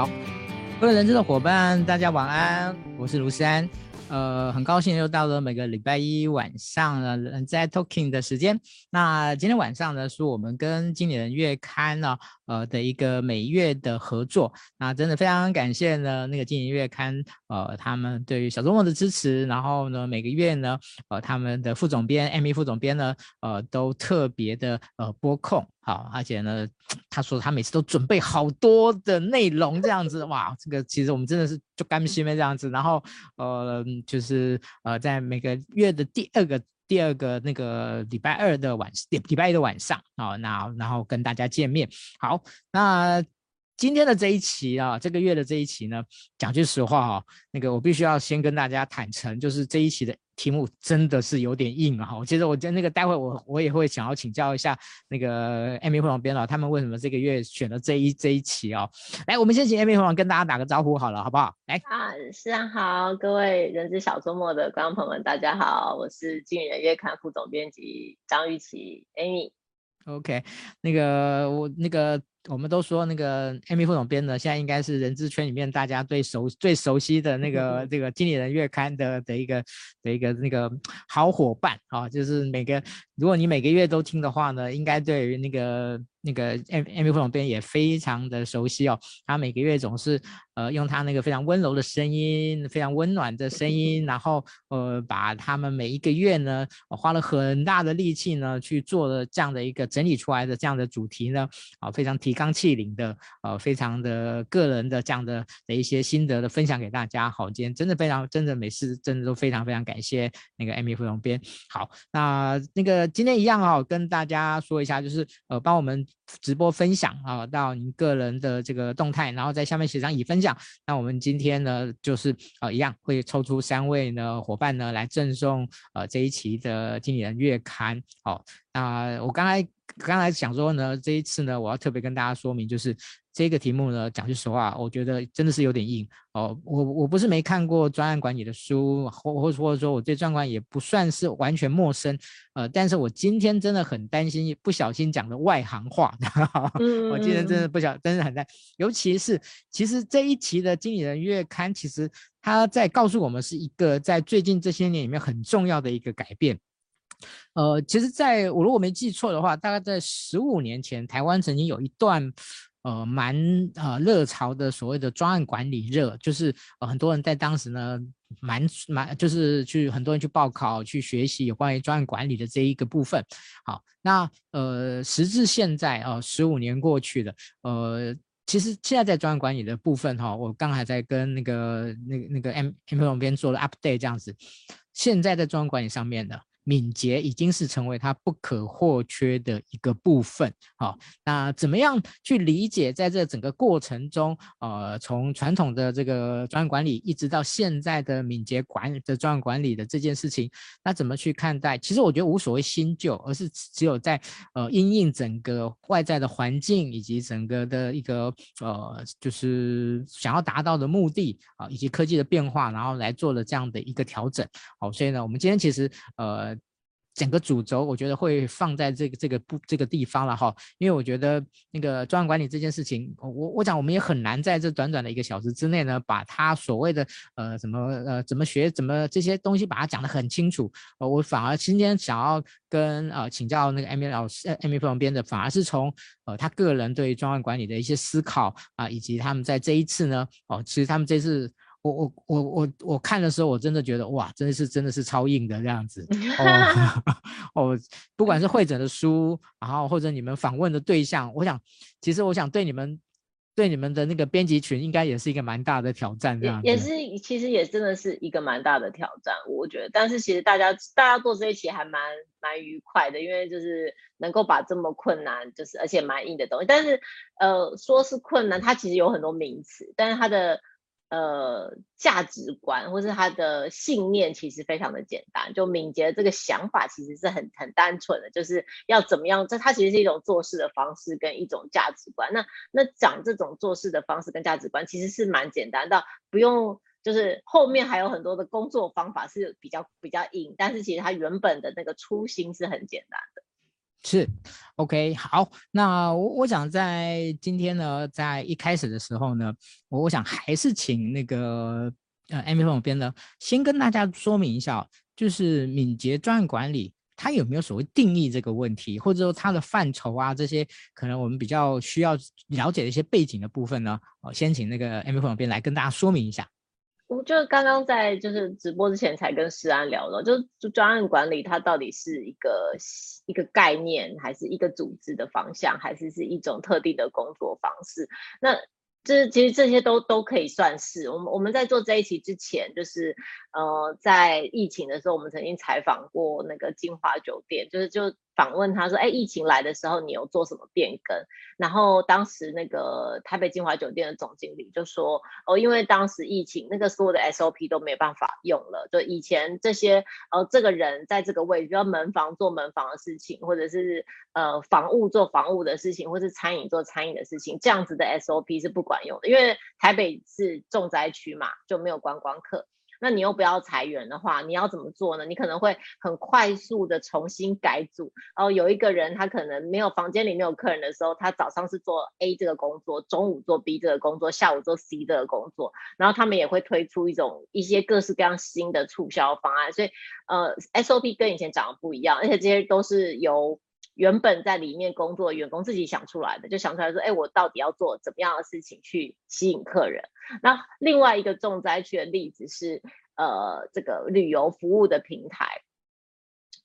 好，各位人资的伙伴，大家晚安，我是卢山。呃，很高兴又到了每个礼拜一晚上呢，人在 Talking 的时间。那今天晚上呢，是我们跟经理人月刊呢，呃的一个每月的合作。那真的非常感谢呢，那个经营月刊，呃，他们对于小周末的支持。然后呢，每个月呢，呃，他们的副总编、Amy 副总编呢，呃，都特别的呃播控。好，而且呢，他说他每次都准备好多的内容，这样子，哇，这个其实我们真的是就甘心呗这样子。然后，呃，就是呃，在每个月的第二个第二个那个礼拜二的晚礼拜一的晚上，好，那然后跟大家见面。好，那今天的这一期啊，这个月的这一期呢，讲句实话哈，那个我必须要先跟大家坦诚，就是这一期的。题目真的是有点硬啊！我觉得我那个待会我我也会想要请教一下那个 Amy 副总编导，他们为什么这个月选了这一这一期哦？来，我们先请 Amy 副总跟大家打个招呼好了，好不好？来啊，是啊，好，各位人之小周末的观众朋友们，大家好，我是经理人月刊副总编辑张玉琪 Amy。OK，那个我那个。我们都说那个 Amy 副总编呢，现在应该是人资圈里面大家最熟最熟悉的那个 这个经理人月刊的的一个的一个那个好伙伴啊，就是每个如果你每个月都听的话呢，应该对于那个。那个 Amy 副总编也非常的熟悉哦，他每个月总是呃用他那个非常温柔的声音，非常温暖的声音，然后呃把他们每一个月呢花了很大的力气呢去做了这样的一个整理出来的这样的主题呢，啊非常提纲挈领的，呃非常的个人的这样的的一些心得的分享给大家。好，今天真的非常真的每次真的都非常非常感谢那个 Amy 副总编。好，那那个今天一样啊，跟大家说一下，就是呃帮我们。直播分享啊，到您个人的这个动态，然后在下面写上已分享。那我们今天呢，就是呃一样会抽出三位呢伙伴呢来赠送呃这一期的经理人月刊。好，那我刚才刚才想说呢，这一次呢，我要特别跟大家说明，就是。这个题目呢，讲句实话，我觉得真的是有点硬哦。我我不是没看过专案管理的书，或或或者说我对专案管理也不算是完全陌生，呃，但是我今天真的很担心不小心讲的外行话。我今天真的不小，真的很担，尤其是其实这一期的经理人月刊，其实他在告诉我们是一个在最近这些年里面很重要的一个改变。呃，其实在我如果没记错的话，大概在十五年前，台湾曾经有一段。呃，蛮呃热潮的所谓的专案管理热，就是呃很多人在当时呢，蛮蛮就是去很多人去报考去学习有关于专案管理的这一个部分。好，那呃时至现在啊，十五年过去了，呃，其实现在在专案管理的部分哈，我刚才在跟那个那个那个 M M 副总编做了 update 这样子，现在在专案管理上面的。敏捷已经是成为它不可或缺的一个部分。好，那怎么样去理解在这整个过程中，呃，从传统的这个专案管理一直到现在的敏捷管的专案管理的这件事情，那怎么去看待？其实我觉得无所谓新旧，而是只有在呃因应整个外在的环境以及整个的一个呃就是想要达到的目的啊，以及科技的变化，然后来做了这样的一个调整。好，所以呢，我们今天其实呃。整个主轴，我觉得会放在这个这个不这个地方了哈，因为我觉得那个专案管理这件事情，我我讲我们也很难在这短短的一个小时之内呢，把它所谓的呃怎么呃怎么学怎么这些东西把它讲得很清楚。呃，我反而今天想要跟呃请教那个 Amy 老师，Amy 副总编的，反而是从呃他个人对于专案管理的一些思考啊，以及他们在这一次呢，哦，其实他们这次。我我我我我看的时候，我真的觉得哇，真的是真的是超硬的这样子 哦哦，不管是会诊的书，然后或者你们访问的对象，我想，其实我想对你们对你们的那个编辑群，应该也是一个蛮大的挑战，这样也是其实也真的是一个蛮大的挑战，我觉得。但是其实大家大家做这一期还蛮蛮愉快的，因为就是能够把这么困难，就是而且蛮硬的东西，但是呃说是困难，它其实有很多名词，但是它的。呃，价值观或是他的信念其实非常的简单，就敏捷这个想法其实是很很单纯的，就是要怎么样？这它其实是一种做事的方式跟一种价值观。那那讲这种做事的方式跟价值观，其实是蛮简单的，不用就是后面还有很多的工作方法是比较比较硬，但是其实它原本的那个初心是很简单的。是，OK，好，那我我想在今天呢，在一开始的时候呢，我我想还是请那个呃 Amy 副总编呢，先跟大家说明一下，就是敏捷专案管理它有没有所谓定义这个问题，或者说它的范畴啊，这些可能我们比较需要了解的一些背景的部分呢，我，先请那个 Amy 副总编来跟大家说明一下。我就刚刚在就是直播之前才跟诗安聊了，就就专案管理它到底是一个一个概念，还是一个组织的方向，还是是一种特定的工作方式？那这其实这些都都可以算是。我们我们在做这一期之前，就是呃在疫情的时候，我们曾经采访过那个金华酒店，就是就。访问他说：“哎，疫情来的时候，你有做什么变更？”然后当时那个台北金华酒店的总经理就说：“哦，因为当时疫情，那个所有的 SOP 都没办法用了。就以前这些，呃，这个人在这个位置，比如门房做门房的事情，或者是呃房务做房务的事情，或是餐饮做餐饮的事情，这样子的 SOP 是不管用的，因为台北是重灾区嘛，就没有观光客。”那你又不要裁员的话，你要怎么做呢？你可能会很快速的重新改组。然后有一个人，他可能没有房间里没有客人的时候，他早上是做 A 这个工作，中午做 B 这个工作，下午做 C 这个工作。然后他们也会推出一种一些各式各样新的促销方案。所以，呃，SOP 跟以前讲的不一样，而且这些都是由原本在里面工作的员工自己想出来的，就想出来说，哎，我到底要做怎么样的事情去吸引客人。那另外一个重灾区的例子是，呃，这个旅游服务的平台。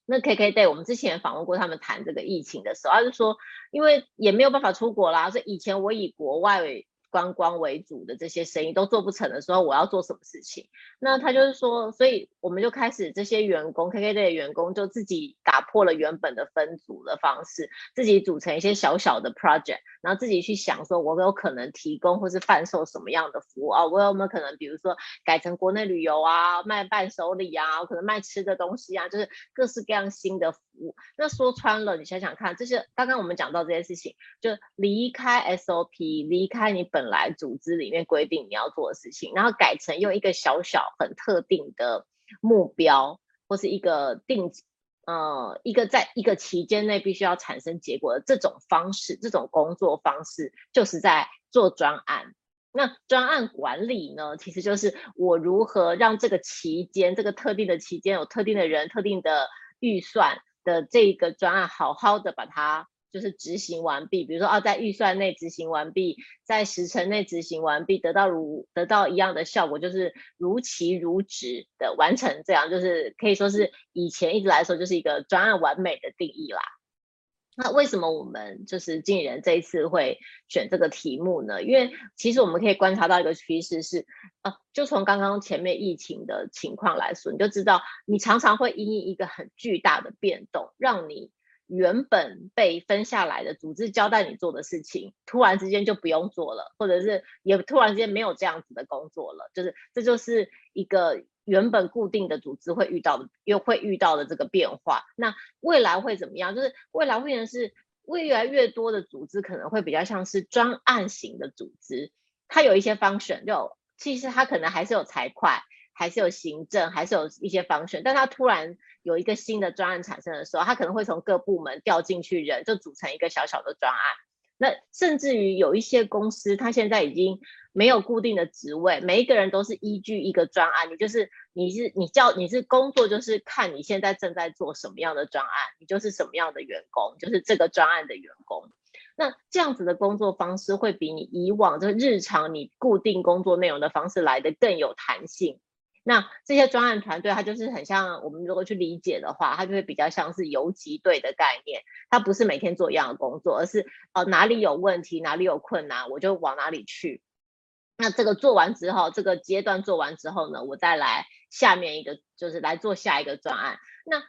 那 KKday 我们之前访问过他们谈这个疫情的时候，他就说，因为也没有办法出国啦，所以以前我以国外为观光为主的这些生意都做不成的时候，我要做什么事情？那他就是说，所以我们就开始这些员工，KKday 的员工就自己打破了原本的分组的方式，自己组成一些小小的 project，然后自己去想说，我有可能提供或是贩售什么样的服务啊？我有没有可能，比如说改成国内旅游啊，卖伴手礼啊，可能卖吃的东西啊，就是各式各样新的服务。那说穿了，你想想看，这些刚刚我们讲到这些事情，就离开 SOP，离开你本。来组织里面规定你要做的事情，然后改成用一个小小很特定的目标，或是一个定呃一个在一个期间内必须要产生结果的这种方式，这种工作方式就是在做专案。那专案管理呢，其实就是我如何让这个期间这个特定的期间有特定的人、特定的预算的这个专案好好的把它。就是执行完毕，比如说啊，在预算内执行完毕，在时辰内执行完毕，得到如得到一样的效果，就是如期如质的完成，这样就是可以说是以前一直来说就是一个专案完美的定义啦。那为什么我们就是经理人这一次会选这个题目呢？因为其实我们可以观察到一个趋势是，啊，就从刚刚前面疫情的情况来说，你就知道你常常会因一个很巨大的变动，让你。原本被分下来的组织交代你做的事情，突然之间就不用做了，或者是也突然之间没有这样子的工作了，就是这就是一个原本固定的组织会遇到的，又会遇到的这个变化。那未来会怎么样？就是未来会变成是越来越多的组织可能会比较像是专案型的组织，它有一些 function，就其实它可能还是有财会。还是有行政，还是有一些方式，但他突然有一个新的专案产生的时候，他可能会从各部门调进去人，就组成一个小小的专案。那甚至于有一些公司，他现在已经没有固定的职位，每一个人都是依据一个专案。你就是你是你叫你是工作，就是看你现在正在做什么样的专案，你就是什么样的员工，就是这个专案的员工。那这样子的工作方式会比你以往这日常你固定工作内容的方式来得更有弹性。那这些专案团队，它就是很像我们如果去理解的话，它就会比较像是游击队的概念。它不是每天做一样的工作，而是哦、呃、哪里有问题，哪里有困难，我就往哪里去。那这个做完之后，这个阶段做完之后呢，我再来下面一个，就是来做下一个专案。那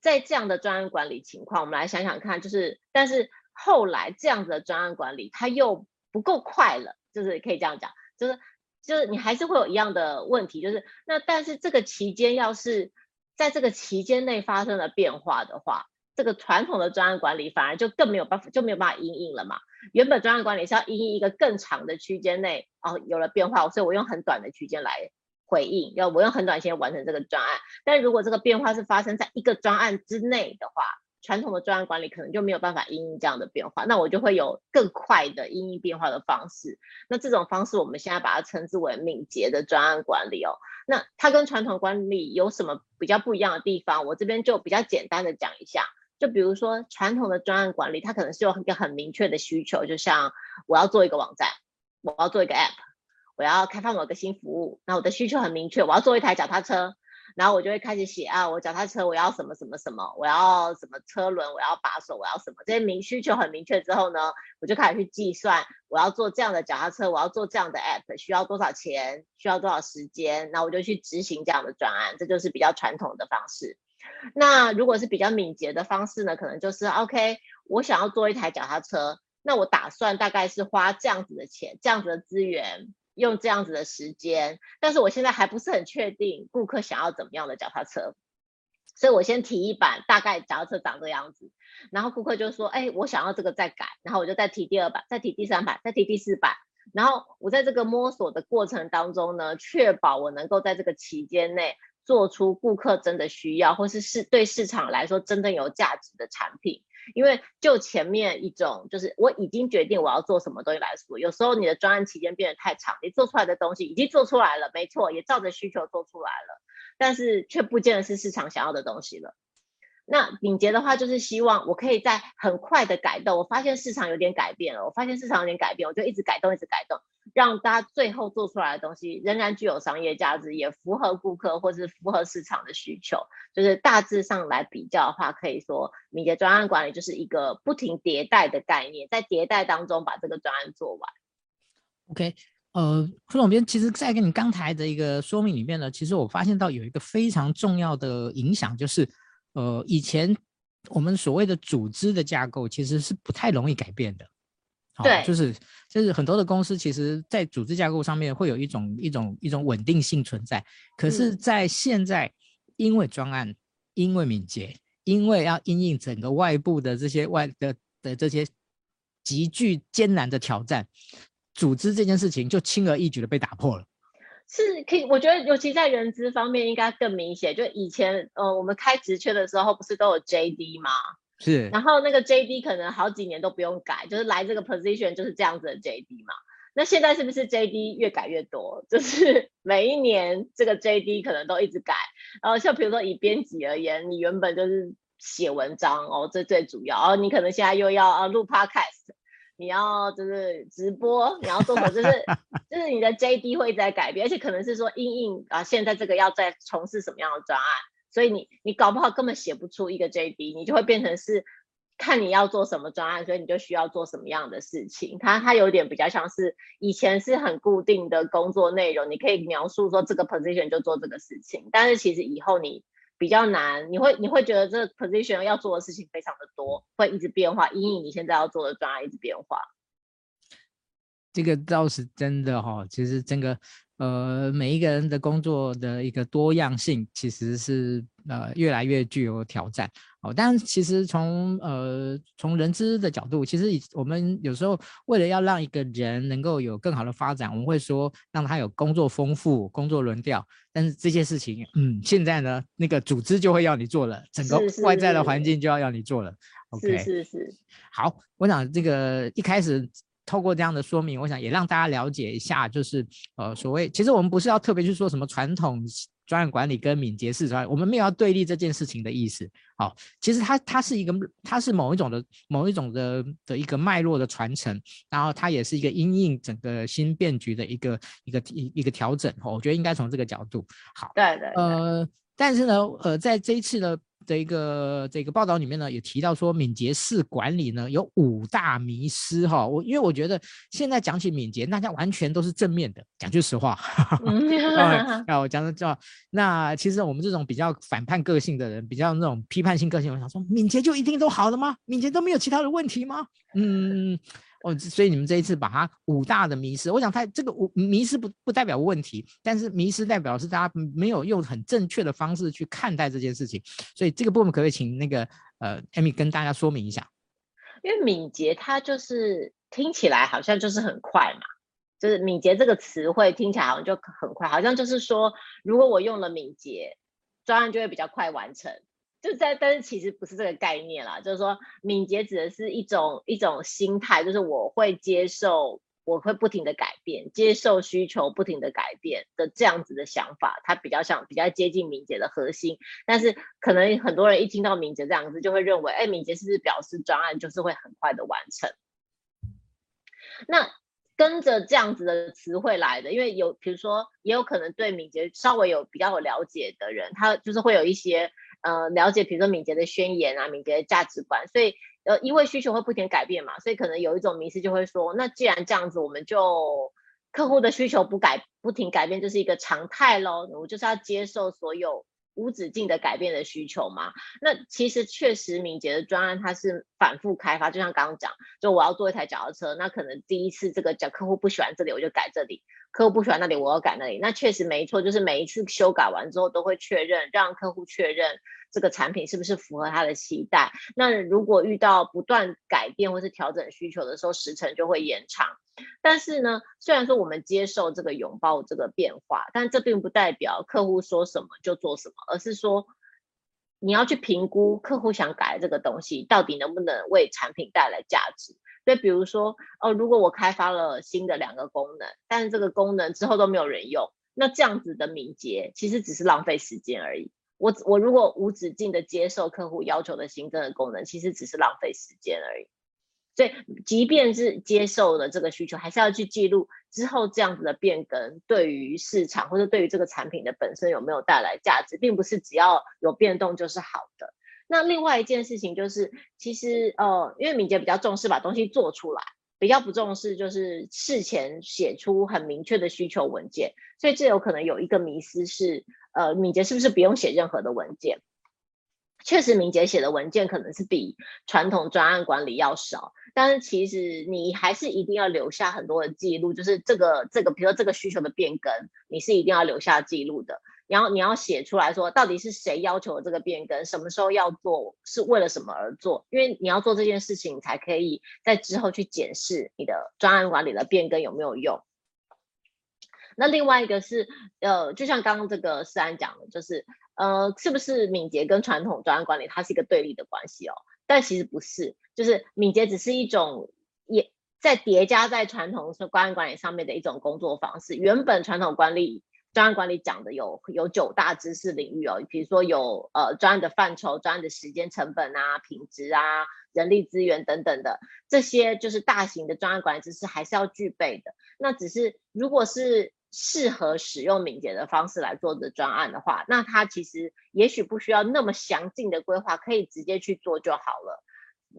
在这样的专案管理情况，我们来想想看，就是但是后来这样子的专案管理，它又不够快了，就是可以这样讲，就是。就是你还是会有一样的问题，就是那但是这个期间要是在这个期间内发生了变化的话，这个传统的专案管理反而就更没有办法，就没有办法应应了嘛。原本专案管理是要应应一个更长的区间内哦，有了变化，所以我用很短的区间来回应，要我用很短时间完成这个专案。但如果这个变化是发生在一个专案之内的话，传统的专案管理可能就没有办法因应这样的变化，那我就会有更快的因应变化的方式。那这种方式我们现在把它称之为敏捷的专案管理哦。那它跟传统管理有什么比较不一样的地方？我这边就比较简单的讲一下。就比如说传统的专案管理，它可能是有一个很明确的需求，就像我要做一个网站，我要做一个 App，我要开发某个新服务，那我的需求很明确，我要做一台脚踏车。然后我就会开始写啊，我脚踏车我要什么什么什么，我要什么车轮，我要把手，我要什么，这些明需求很明确之后呢，我就开始去计算，我要做这样的脚踏车，我要做这样的 app，需要多少钱，需要多少时间，那我就去执行这样的专案，这就是比较传统的方式。那如果是比较敏捷的方式呢，可能就是 OK，我想要做一台脚踏车，那我打算大概是花这样子的钱，这样子的资源。用这样子的时间，但是我现在还不是很确定顾客想要怎么样的脚踏车，所以我先提一版，大概脚踏车长这样子，然后顾客就说，哎，我想要这个再改，然后我就再提第二版，再提第三版，再提第四版，然后我在这个摸索的过程当中呢，确保我能够在这个期间内做出顾客真的需要，或是是对市场来说真正有价值的产品。因为就前面一种，就是我已经决定我要做什么东西来说，有时候你的专案期间变得太长，你做出来的东西已经做出来了，没错，也照着需求做出来了，但是却不见得是市场想要的东西了。那敏捷的话，就是希望我可以在很快的改动，我发现市场有点改变了，我发现市场有点改变，我就一直改动，一直改动。让大家最后做出来的东西仍然具有商业价值，也符合顾客或是符合市场的需求。就是大致上来比较的话，可以说敏捷专案管理就是一个不停迭代的概念，在迭代当中把这个专案做完。OK，呃，副总编，其实，在跟你刚才的一个说明里面呢，其实我发现到有一个非常重要的影响，就是呃，以前我们所谓的组织的架构其实是不太容易改变的。对、哦，就是就是很多的公司，其实在组织架构上面会有一种一种一种稳定性存在。可是，在现在，因为专案，因为敏捷，因为要因应整个外部的这些外的的这些极具艰难的挑战，组织这件事情就轻而易举的被打破了。是可以，我觉得尤其在人资方面应该更明显。就以前，呃，我们开职缺的时候，不是都有 JD 吗？是，然后那个 JD 可能好几年都不用改，就是来这个 position 就是这样子的 JD 嘛。那现在是不是 JD 越改越多？就是 每一年这个 JD 可能都一直改。然后像比如说以编辑而言，你原本就是写文章哦，这最主要。哦，你可能现在又要啊录 podcast，你要就是直播，你要做什么？就是 就是你的 JD 会在改变，而且可能是说因应啊，现在这个要在从事什么样的专案。所以你你搞不好根本写不出一个 JD，你就会变成是看你要做什么专案，所以你就需要做什么样的事情。它它有点比较像是以前是很固定的工作内容，你可以描述说这个 position 就做这个事情，但是其实以后你比较难，你会你会觉得这 position 要做的事情非常的多，会一直变化，因为你现在要做的专案一直变化。这个倒是真的哈、其实整个。呃，每一个人的工作的一个多样性，其实是呃越来越具有挑战哦。但其实从呃从人资的角度，其实我们有时候为了要让一个人能够有更好的发展，我们会说让他有工作丰富、工作轮调。但是这些事情，嗯，现在呢，那个组织就会要你做了，整个外在的环境就要要你做了。是是是 OK，是是是。好，我想这个一开始。透过这样的说明，我想也让大家了解一下，就是呃，所谓其实我们不是要特别去说什么传统专案管理跟敏捷式专案，我们没有要对立这件事情的意思。好、哦，其实它它是一个，它是某一种的某一种的的一个脉络的传承，然后它也是一个因应整个新变局的一个一个一一个调整。哦，我觉得应该从这个角度。好，对对，对。呃，但是呢，呃，在这一次的。这一个这个报道里面呢，也提到说敏捷式管理呢有五大迷失哈。我因为我觉得现在讲起敏捷，大家完全都是正面的，讲句实话。啊我讲的叫那其实我们这种比较反叛个性的人，比较那种批判性个性，我想说敏捷就一定都好的吗？敏捷都没有其他的问题吗？嗯。哦，所以你们这一次把它五大的迷失，我想它这个五迷失不不代表问题，但是迷失代表是大家没有用很正确的方式去看待这件事情，所以这个部分可不可以请那个呃 Amy 跟大家说明一下？因为敏捷它就是听起来好像就是很快嘛，就是敏捷这个词汇听起来好像就很快，好像就是说如果我用了敏捷，专案就会比较快完成。就在，但是其实不是这个概念啦，就是说敏捷指的是一种一种心态，就是我会接受，我会不停的改变，接受需求不停的改变的这样子的想法，它比较像比较接近敏捷的核心。但是可能很多人一听到敏捷这样子，就会认为，哎，敏捷是不是表示专案就是会很快的完成？那。跟着这样子的词汇来的，因为有，比如说，也有可能对敏捷稍微有比较有了解的人，他就是会有一些呃了解，比如说敏捷的宣言啊，敏捷的价值观，所以呃，因为需求会不停改变嘛，所以可能有一种迷思就会说，那既然这样子，我们就客户的需求不改不停改变就是一个常态喽，我就是要接受所有。无止境的改变的需求嘛？那其实确实敏捷的专案它是反复开发，就像刚刚讲，就我要做一台脚踏车，那可能第一次这个脚客户不喜欢这里，我就改这里；客户不喜欢那里，我要改那里。那确实没错，就是每一次修改完之后都会确认，让客户确认。这个产品是不是符合他的期待？那如果遇到不断改变或是调整需求的时候，时程就会延长。但是呢，虽然说我们接受这个拥抱这个变化，但这并不代表客户说什么就做什么，而是说你要去评估客户想改这个东西到底能不能为产品带来价值。所以，比如说哦，如果我开发了新的两个功能，但是这个功能之后都没有人用，那这样子的敏捷其实只是浪费时间而已。我我如果无止境的接受客户要求的新增的功能，其实只是浪费时间而已。所以，即便是接受了这个需求，还是要去记录之后这样子的变更对于市场或者对于这个产品的本身有没有带来价值，并不是只要有变动就是好的。那另外一件事情就是，其实呃，因为敏捷比较重视把东西做出来，比较不重视就是事前写出很明确的需求文件，所以这有可能有一个迷思是。呃，敏捷是不是不用写任何的文件？确实，敏捷写的文件可能是比传统专案管理要少，但是其实你还是一定要留下很多的记录，就是这个这个，比如说这个需求的变更，你是一定要留下记录的。然后你要写出来说，到底是谁要求这个变更，什么时候要做，是为了什么而做？因为你要做这件事情，才可以在之后去检视你的专案管理的变更有没有用。那另外一个是，呃，就像刚刚这个思安讲的，就是，呃，是不是敏捷跟传统专案管理它是一个对立的关系哦？但其实不是，就是敏捷只是一种也在叠加在传统专案管理上面的一种工作方式。原本传统管理专案管理讲的有有九大知识领域哦，比如说有呃专案的范畴、专案的时间成本啊、品质啊、人力资源等等的这些，就是大型的专案管理知识还是要具备的。那只是如果是适合使用敏捷的方式来做的专案的话，那它其实也许不需要那么详尽的规划，可以直接去做就好了。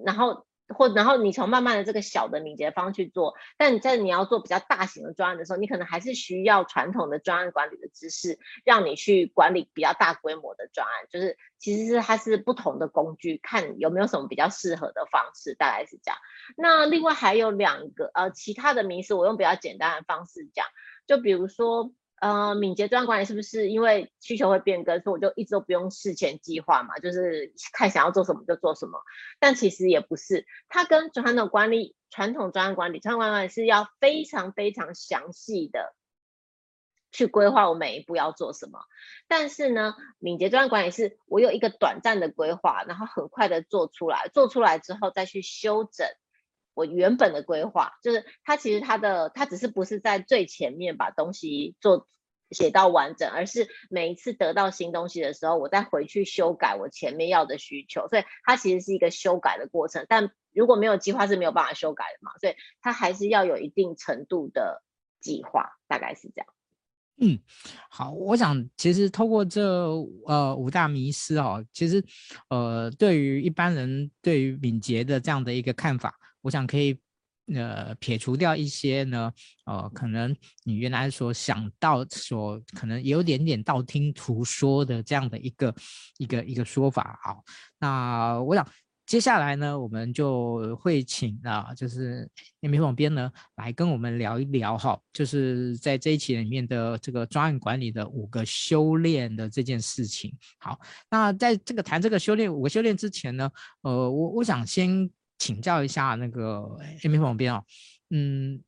然后或然后你从慢慢的这个小的敏捷方去做，但你在你要做比较大型的专案的时候，你可能还是需要传统的专案管理的知识，让你去管理比较大规模的专案。就是其实是它是不同的工具，看有没有什么比较适合的方式，大概是这样。那另外还有两个呃其他的名词，我用比较简单的方式讲。就比如说，呃，敏捷专管理是不是因为需求会变更，所以我就一直都不用事前计划嘛？就是看想要做什么就做什么。但其实也不是，它跟传统管理、传统专案管理、传统管理是要非常非常详细的去规划我每一步要做什么。但是呢，敏捷专案管理是我有一个短暂的规划，然后很快的做出来，做出来之后再去修整。我原本的规划就是，它其实它的它只是不是在最前面把东西做写到完整，而是每一次得到新东西的时候，我再回去修改我前面要的需求，所以它其实是一个修改的过程。但如果没有计划是没有办法修改的嘛，所以它还是要有一定程度的计划，大概是这样。嗯，好，我想其实透过这呃五大迷失哦，其实呃对于一般人对于敏捷的这样的一个看法。我想可以，呃，撇除掉一些呢，呃，可能你原来所想到，所可能有点点道听途说的这样的一个一个一个说法。好，那我想接下来呢，我们就会请啊，就是 Amy 副总编呢来跟我们聊一聊哈，就是在这一期里面的这个专案管理的五个修炼的这件事情。好，那在这个谈这个修炼五个修炼之前呢，呃，我我想先。请教一下那个 Amy 副总编啊，嗯，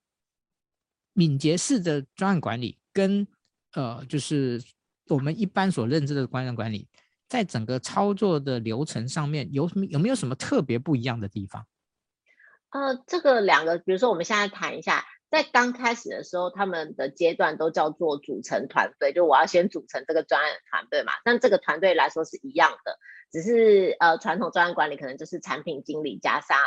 敏捷式的专案管理跟呃，就是我们一般所认知的专案管理在整个操作的流程上面有什么有没有什么特别不一样的地方？呃，这个两个，比如说我们现在谈一下，在刚开始的时候，他们的阶段都叫做组成团队，就我要先组成这个专案团队嘛。但这个团队来说是一样的，只是呃，传统专案管理可能就是产品经理加上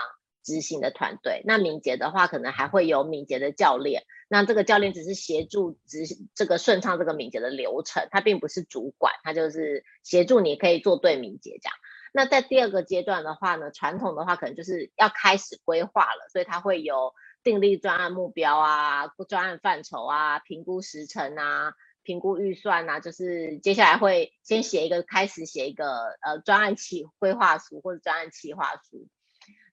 执行的团队。那敏捷的话，可能还会有敏捷的教练。那这个教练只是协助执行这个顺畅这个敏捷的流程，他并不是主管，他就是协助你可以做对敏捷这样。那在第二个阶段的话呢，传统的话可能就是要开始规划了，所以它会有订立专案目标啊、专案范畴啊、评估时程啊、评估预算啊，就是接下来会先写一个开始写一个呃专案企规划书或者专案企划书，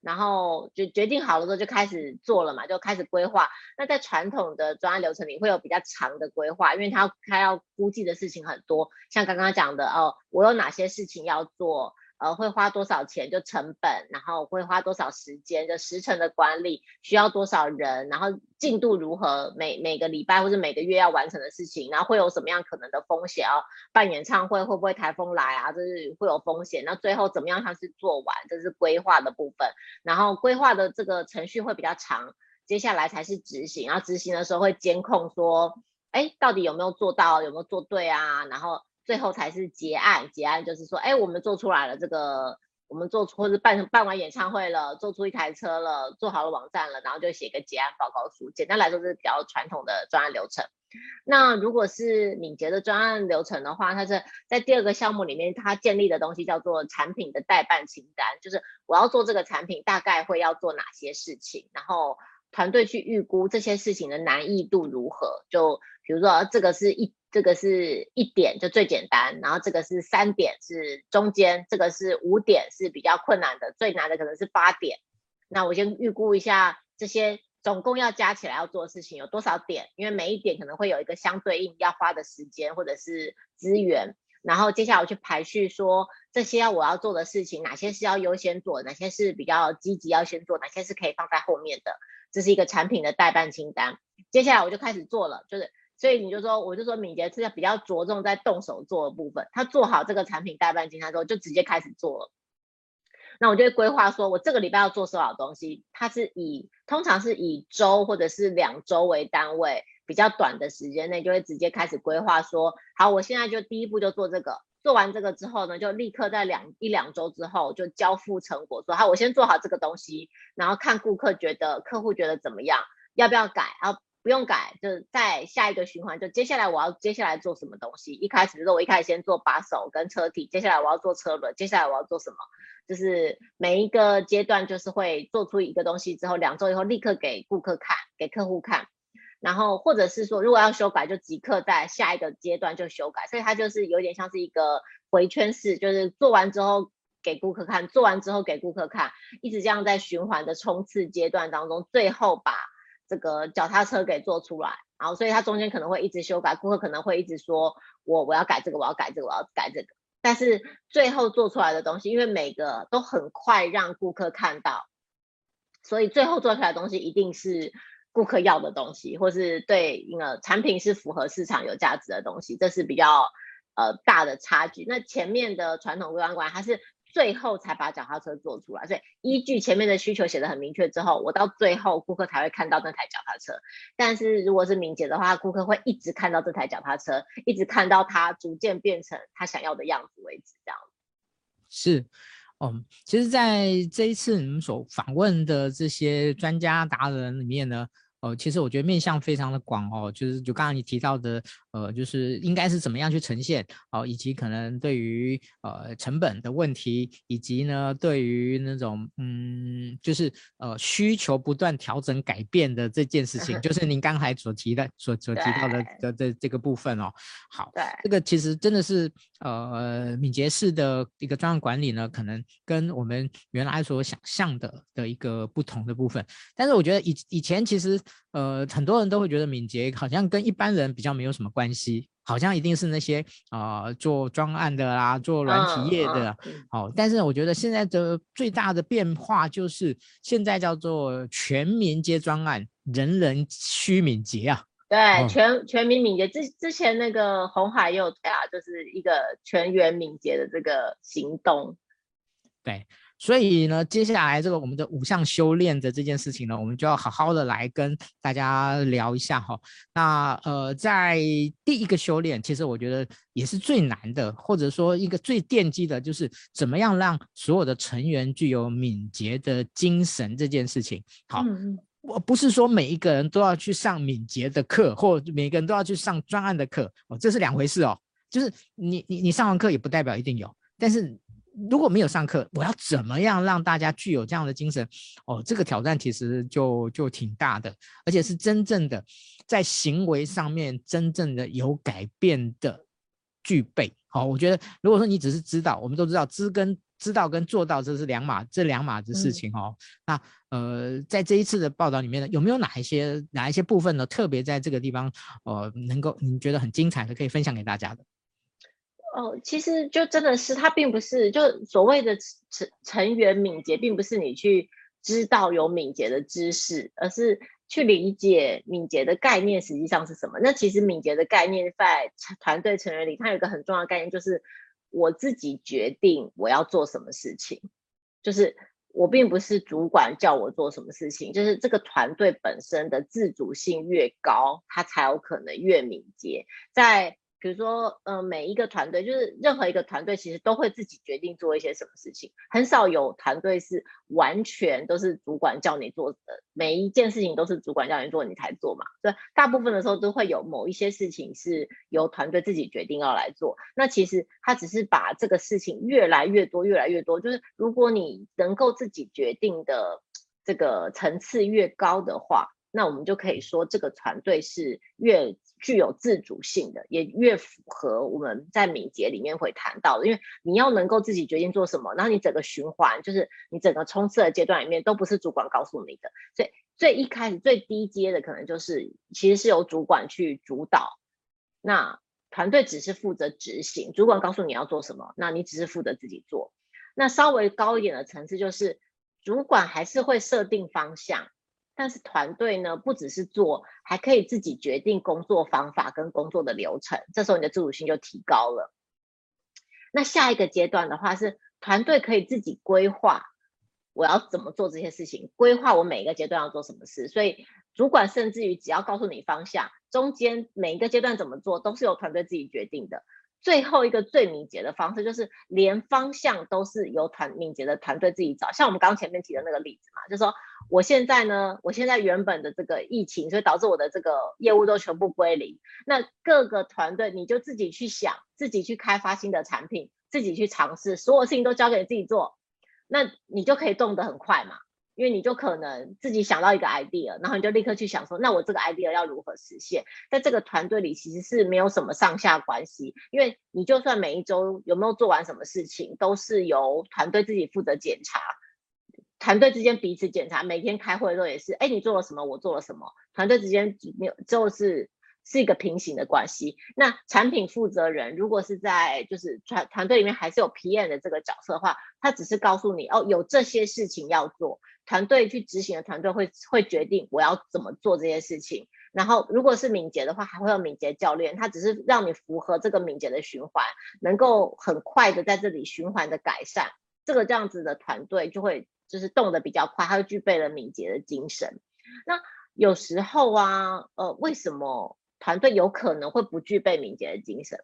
然后就决定好了之后就开始做了嘛，就开始规划。那在传统的专案流程里会有比较长的规划，因为他他要估计的事情很多，像刚刚讲的哦，我有哪些事情要做。呃，会花多少钱就成本，然后会花多少时间就时程的管理，需要多少人，然后进度如何，每每个礼拜或者每个月要完成的事情，然后会有什么样可能的风险哦？办演唱会会不会台风来啊？就是会有风险。那最后怎么样它是做完？这是规划的部分。然后规划的这个程序会比较长，接下来才是执行。然后执行的时候会监控说，哎，到底有没有做到，有没有做对啊？然后。最后才是结案，结案就是说，哎，我们做出来了这个，我们做出或者办办完演唱会了，做出一台车了，做好了网站了，然后就写个结案报告书。简单来说，是比较传统的专案流程。那如果是敏捷的专案流程的话，它是在第二个项目里面，它建立的东西叫做产品的代办清单，就是我要做这个产品，大概会要做哪些事情，然后团队去预估这些事情的难易度如何。就比如说，这个是一。这个是一点就最简单，然后这个是三点是中间，这个是五点是比较困难的，最难的可能是八点。那我先预估一下这些总共要加起来要做的事情有多少点，因为每一点可能会有一个相对应要花的时间或者是资源。然后接下来我去排序说这些要我要做的事情，哪些是要优先做，哪些是比较积极要先做，哪些是可以放在后面的。这是一个产品的代办清单。接下来我就开始做了，就是。所以你就说，我就说敏捷是要比较着重在动手做的部分。他做好这个产品待办清单之后，就直接开始做了。那我就会规划说，我这个礼拜要做多少东西。它是以通常是以周或者是两周为单位，比较短的时间内就会直接开始规划说，好，我现在就第一步就做这个。做完这个之后呢，就立刻在两一两周之后就交付成果，说好，我先做好这个东西，然后看顾客觉得客户觉得怎么样，要不要改，然后。不用改，就在下一个循环。就接下来我要接下来做什么东西？一开始的时候，我一开始先做把手跟车体，接下来我要做车轮，接下来我要做什么？就是每一个阶段就是会做出一个东西之后，两周以后立刻给顾客看，给客户看。然后或者是说，如果要修改，就即刻在下一个阶段就修改。所以它就是有点像是一个回圈式，就是做完之后给顾客看，做完之后给顾客看，一直这样在循环的冲刺阶段当中，最后把。这个脚踏车给做出来，然后所以它中间可能会一直修改，顾客可能会一直说我我要改这个，我要改这个，我要改这个。但是最后做出来的东西，因为每个都很快让顾客看到，所以最后做出来的东西一定是顾客要的东西，或是对应了产品是符合市场有价值的东西，这是比较呃大的差距。那前面的传统规划观它是。最后才把脚踏车做出来，所以依据前面的需求写得很明确之后，我到最后顾客才会看到那台脚踏车。但是如果是敏捷的话，顾客会一直看到这台脚踏车，一直看到它逐渐变成他想要的样子为止。这样是，嗯，其实在这一次你们所访问的这些专家达人里面呢。哦，其实我觉得面向非常的广哦，就是就刚刚你提到的，呃，就是应该是怎么样去呈现哦，以及可能对于呃成本的问题，以及呢对于那种嗯，就是呃需求不断调整改变的这件事情，就是您刚才所提的所所提到的的这这个部分哦。好，这个其实真的是呃敏捷式的一个专案管理呢，可能跟我们原来所想象的的一个不同的部分，但是我觉得以以前其实。呃，很多人都会觉得敏捷好像跟一般人比较没有什么关系，好像一定是那些啊、呃、做专案的啦，做软体业的，好。但是我觉得现在的最大的变化就是现在叫做全民皆专案，人人需敏捷啊。对，哦、全全民敏捷之之前那个红海也有对啊，就是一个全员敏捷的这个行动。对。所以呢，接下来这个我们的五项修炼的这件事情呢，我们就要好好的来跟大家聊一下哈。那呃，在第一个修炼，其实我觉得也是最难的，或者说一个最奠基的，就是怎么样让所有的成员具有敏捷的精神这件事情。好，嗯、我不是说每一个人都要去上敏捷的课，或每个人都要去上专案的课哦，这是两回事哦。就是你你你上完课也不代表一定有，但是。如果没有上课，我要怎么样让大家具有这样的精神？哦，这个挑战其实就就挺大的，而且是真正的在行为上面真正的有改变的具备。好、哦，我觉得如果说你只是知道，我们都知道知跟知道跟做到这是两码这两码子事情哦。嗯、那呃，在这一次的报道里面呢，有没有哪一些哪一些部分呢？特别在这个地方，呃，能够你觉得很精彩的，可以分享给大家的？哦，其实就真的是，它并不是就所谓的成成员敏捷，并不是你去知道有敏捷的知识，而是去理解敏捷的概念实际上是什么。那其实敏捷的概念在团队成员里，它有一个很重要的概念，就是我自己决定我要做什么事情，就是我并不是主管叫我做什么事情，就是这个团队本身的自主性越高，它才有可能越敏捷。在比如说，嗯、每一个团队，就是任何一个团队，其实都会自己决定做一些什么事情，很少有团队是完全都是主管叫你做的，每一件事情都是主管叫你做你才做嘛。对，大部分的时候都会有某一些事情是由团队自己决定要来做。那其实他只是把这个事情越来越多，越来越多，就是如果你能够自己决定的这个层次越高的话，那我们就可以说这个团队是越。具有自主性的，也越符合我们在敏捷里面会谈到的，因为你要能够自己决定做什么，然后你整个循环，就是你整个冲刺的阶段里面都不是主管告诉你的，所以最一开始最低阶的可能就是其实是由主管去主导，那团队只是负责执行，主管告诉你要做什么，那你只是负责自己做。那稍微高一点的层次就是主管还是会设定方向。但是团队呢，不只是做，还可以自己决定工作方法跟工作的流程。这时候你的自主性就提高了。那下一个阶段的话是，团队可以自己规划我要怎么做这些事情，规划我每一个阶段要做什么事。所以主管甚至于只要告诉你方向，中间每一个阶段怎么做都是由团队自己决定的。最后一个最敏捷的方式，就是连方向都是由团敏捷的团队自己找。像我们刚前面提的那个例子嘛，就是说我现在呢，我现在原本的这个疫情，所以导致我的这个业务都全部归零。那各个团队你就自己去想，自己去开发新的产品，自己去尝试，所有事情都交给你自己做，那你就可以动得很快嘛。因为你就可能自己想到一个 idea，然后你就立刻去想说，那我这个 idea 要如何实现？在这个团队里其实是没有什么上下关系，因为你就算每一周有没有做完什么事情，都是由团队自己负责检查，团队之间彼此检查，每天开会的时候也是，哎，你做了什么？我做了什么？团队之间没有就是。是一个平行的关系。那产品负责人如果是在就是团团队里面还是有 PM 的这个角色的话，他只是告诉你哦，有这些事情要做，团队去执行的团队会会决定我要怎么做这些事情。然后如果是敏捷的话，还会有敏捷教练，他只是让你符合这个敏捷的循环，能够很快的在这里循环的改善。这个这样子的团队就会就是动得比较快，他就具备了敏捷的精神。那有时候啊，呃，为什么？团队有可能会不具备敏捷的精神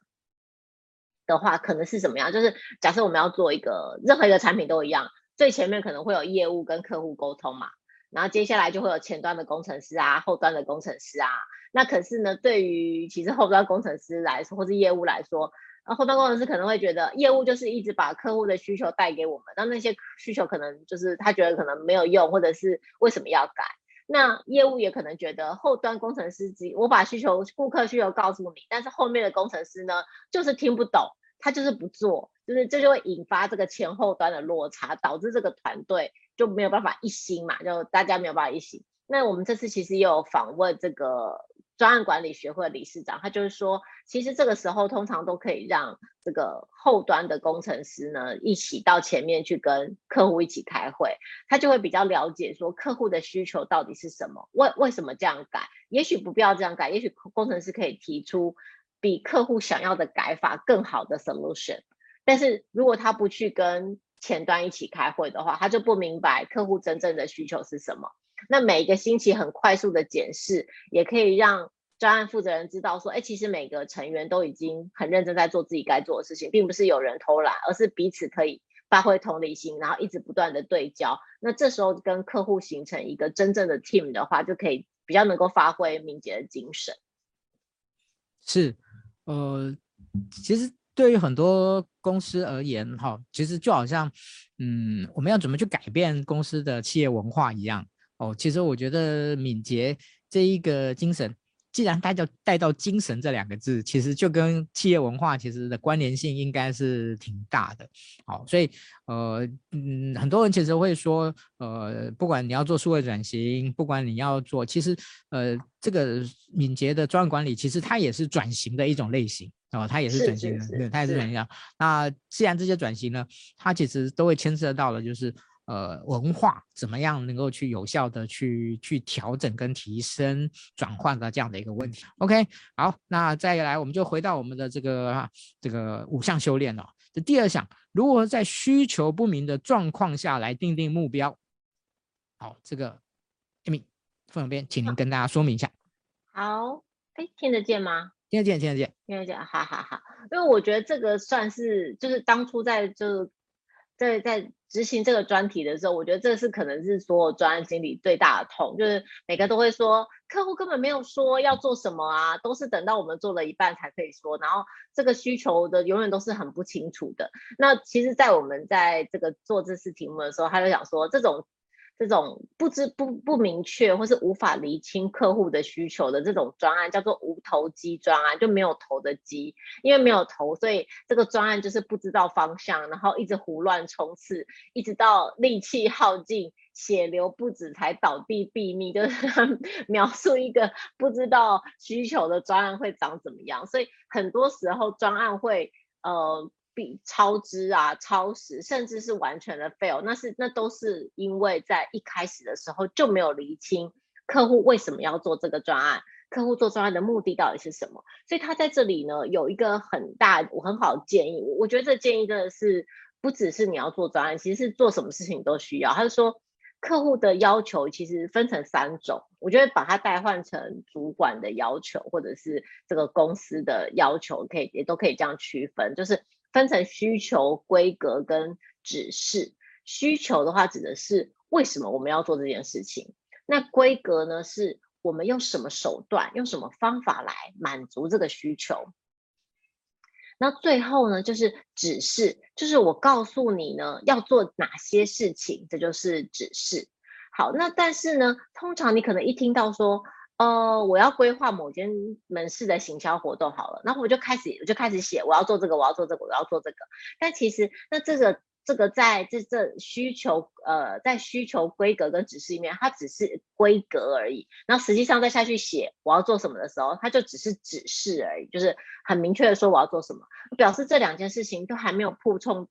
的话，可能是什么样？就是假设我们要做一个任何一个产品都一样，最前面可能会有业务跟客户沟通嘛，然后接下来就会有前端的工程师啊，后端的工程师啊。那可是呢，对于其实后端工程师来说，或是业务来说，那，后端工程师可能会觉得业务就是一直把客户的需求带给我们，那那些需求可能就是他觉得可能没有用，或者是为什么要改？那业务也可能觉得后端工程师只我把需求顾客需求告诉你，但是后面的工程师呢，就是听不懂，他就是不做，就是这就会引发这个前后端的落差，导致这个团队就没有办法一心嘛，就大家没有办法一心。那我们这次其实也有访问这个专案管理学会理事长，他就是说，其实这个时候通常都可以让这个后端的工程师呢一起到前面去跟客户一起开会，他就会比较了解说客户的需求到底是什么，为为什么这样改？也许不必要这样改，也许工程师可以提出比客户想要的改法更好的 solution。但是如果他不去跟前端一起开会的话，他就不明白客户真正的需求是什么。那每一个星期很快速的检视，也可以让专案负责人知道说，哎，其实每个成员都已经很认真在做自己该做的事情，并不是有人偷懒，而是彼此可以发挥同理心，然后一直不断的对焦。那这时候跟客户形成一个真正的 team 的话，就可以比较能够发挥敏捷的精神。是，呃，其实。对于很多公司而言，哈，其实就好像，嗯，我们要怎么去改变公司的企业文化一样，哦，其实我觉得敏捷这一个精神，既然带到带到精神这两个字，其实就跟企业文化其实的关联性应该是挺大的，好，所以，呃，嗯，很多人其实会说，呃，不管你要做数位转型，不管你要做，其实，呃，这个敏捷的专案管理，其实它也是转型的一种类型。哦，它也是转型的，对，它也是转型的。那既然这些转型呢，它其实都会牵涉到的，就是呃文化怎么样能够去有效的去去调整跟提升转换的这样的一个问题。OK，好，那再来我们就回到我们的这个这个五项修炼了。这第二项，如何在需求不明的状况下来定定目标？好，这个 Amy 副总编，请您跟大家说明一下。好，哎，听得见吗？听得见，听得见，听得见，好好好。因为我觉得这个算是，就是当初在就在在执行这个专题的时候，我觉得这是可能是所有专案经理最大的痛，就是每个都会说，客户根本没有说要做什么啊，都是等到我们做了一半才可以说，然后这个需求的永远都是很不清楚的。那其实，在我们在这个做这次题目的时候，他就想说这种。这种不知不不明确或是无法厘清客户的需求的这种专案，叫做无头鸡专案，就没有头的鸡，因为没有头，所以这个专案就是不知道方向，然后一直胡乱冲刺，一直到力气耗尽、血流不止才倒地毙命，就是 描述一个不知道需求的专案会长怎么样。所以很多时候专案会呃。比超支啊、超时，甚至是完全的 fail，那是那都是因为在一开始的时候就没有厘清客户为什么要做这个专案，客户做专案的目的到底是什么。所以他在这里呢有一个很大、我很好的建议，我觉得这建议真的是不只是你要做专案，其实是做什么事情都需要。他就说，客户的要求其实分成三种，我觉得把它代换成主管的要求，或者是这个公司的要求，可以也都可以这样区分，就是。分成需求、规格跟指示。需求的话，指的是为什么我们要做这件事情。那规格呢，是我们用什么手段、用什么方法来满足这个需求。那最后呢，就是指示，就是我告诉你呢要做哪些事情，这就是指示。好，那但是呢，通常你可能一听到说，呃，我要规划某间门市的行销活动好了，然后我就开始我就开始写，我要做这个，我要做这个，我要做这个。但其实那这个这个在这这需求呃在需求规格跟指示里面，它只是规格而已。然后实际上再下去写我要做什么的时候，它就只是指示而已，就是很明确的说我要做什么，表示这两件事情都还没有触碰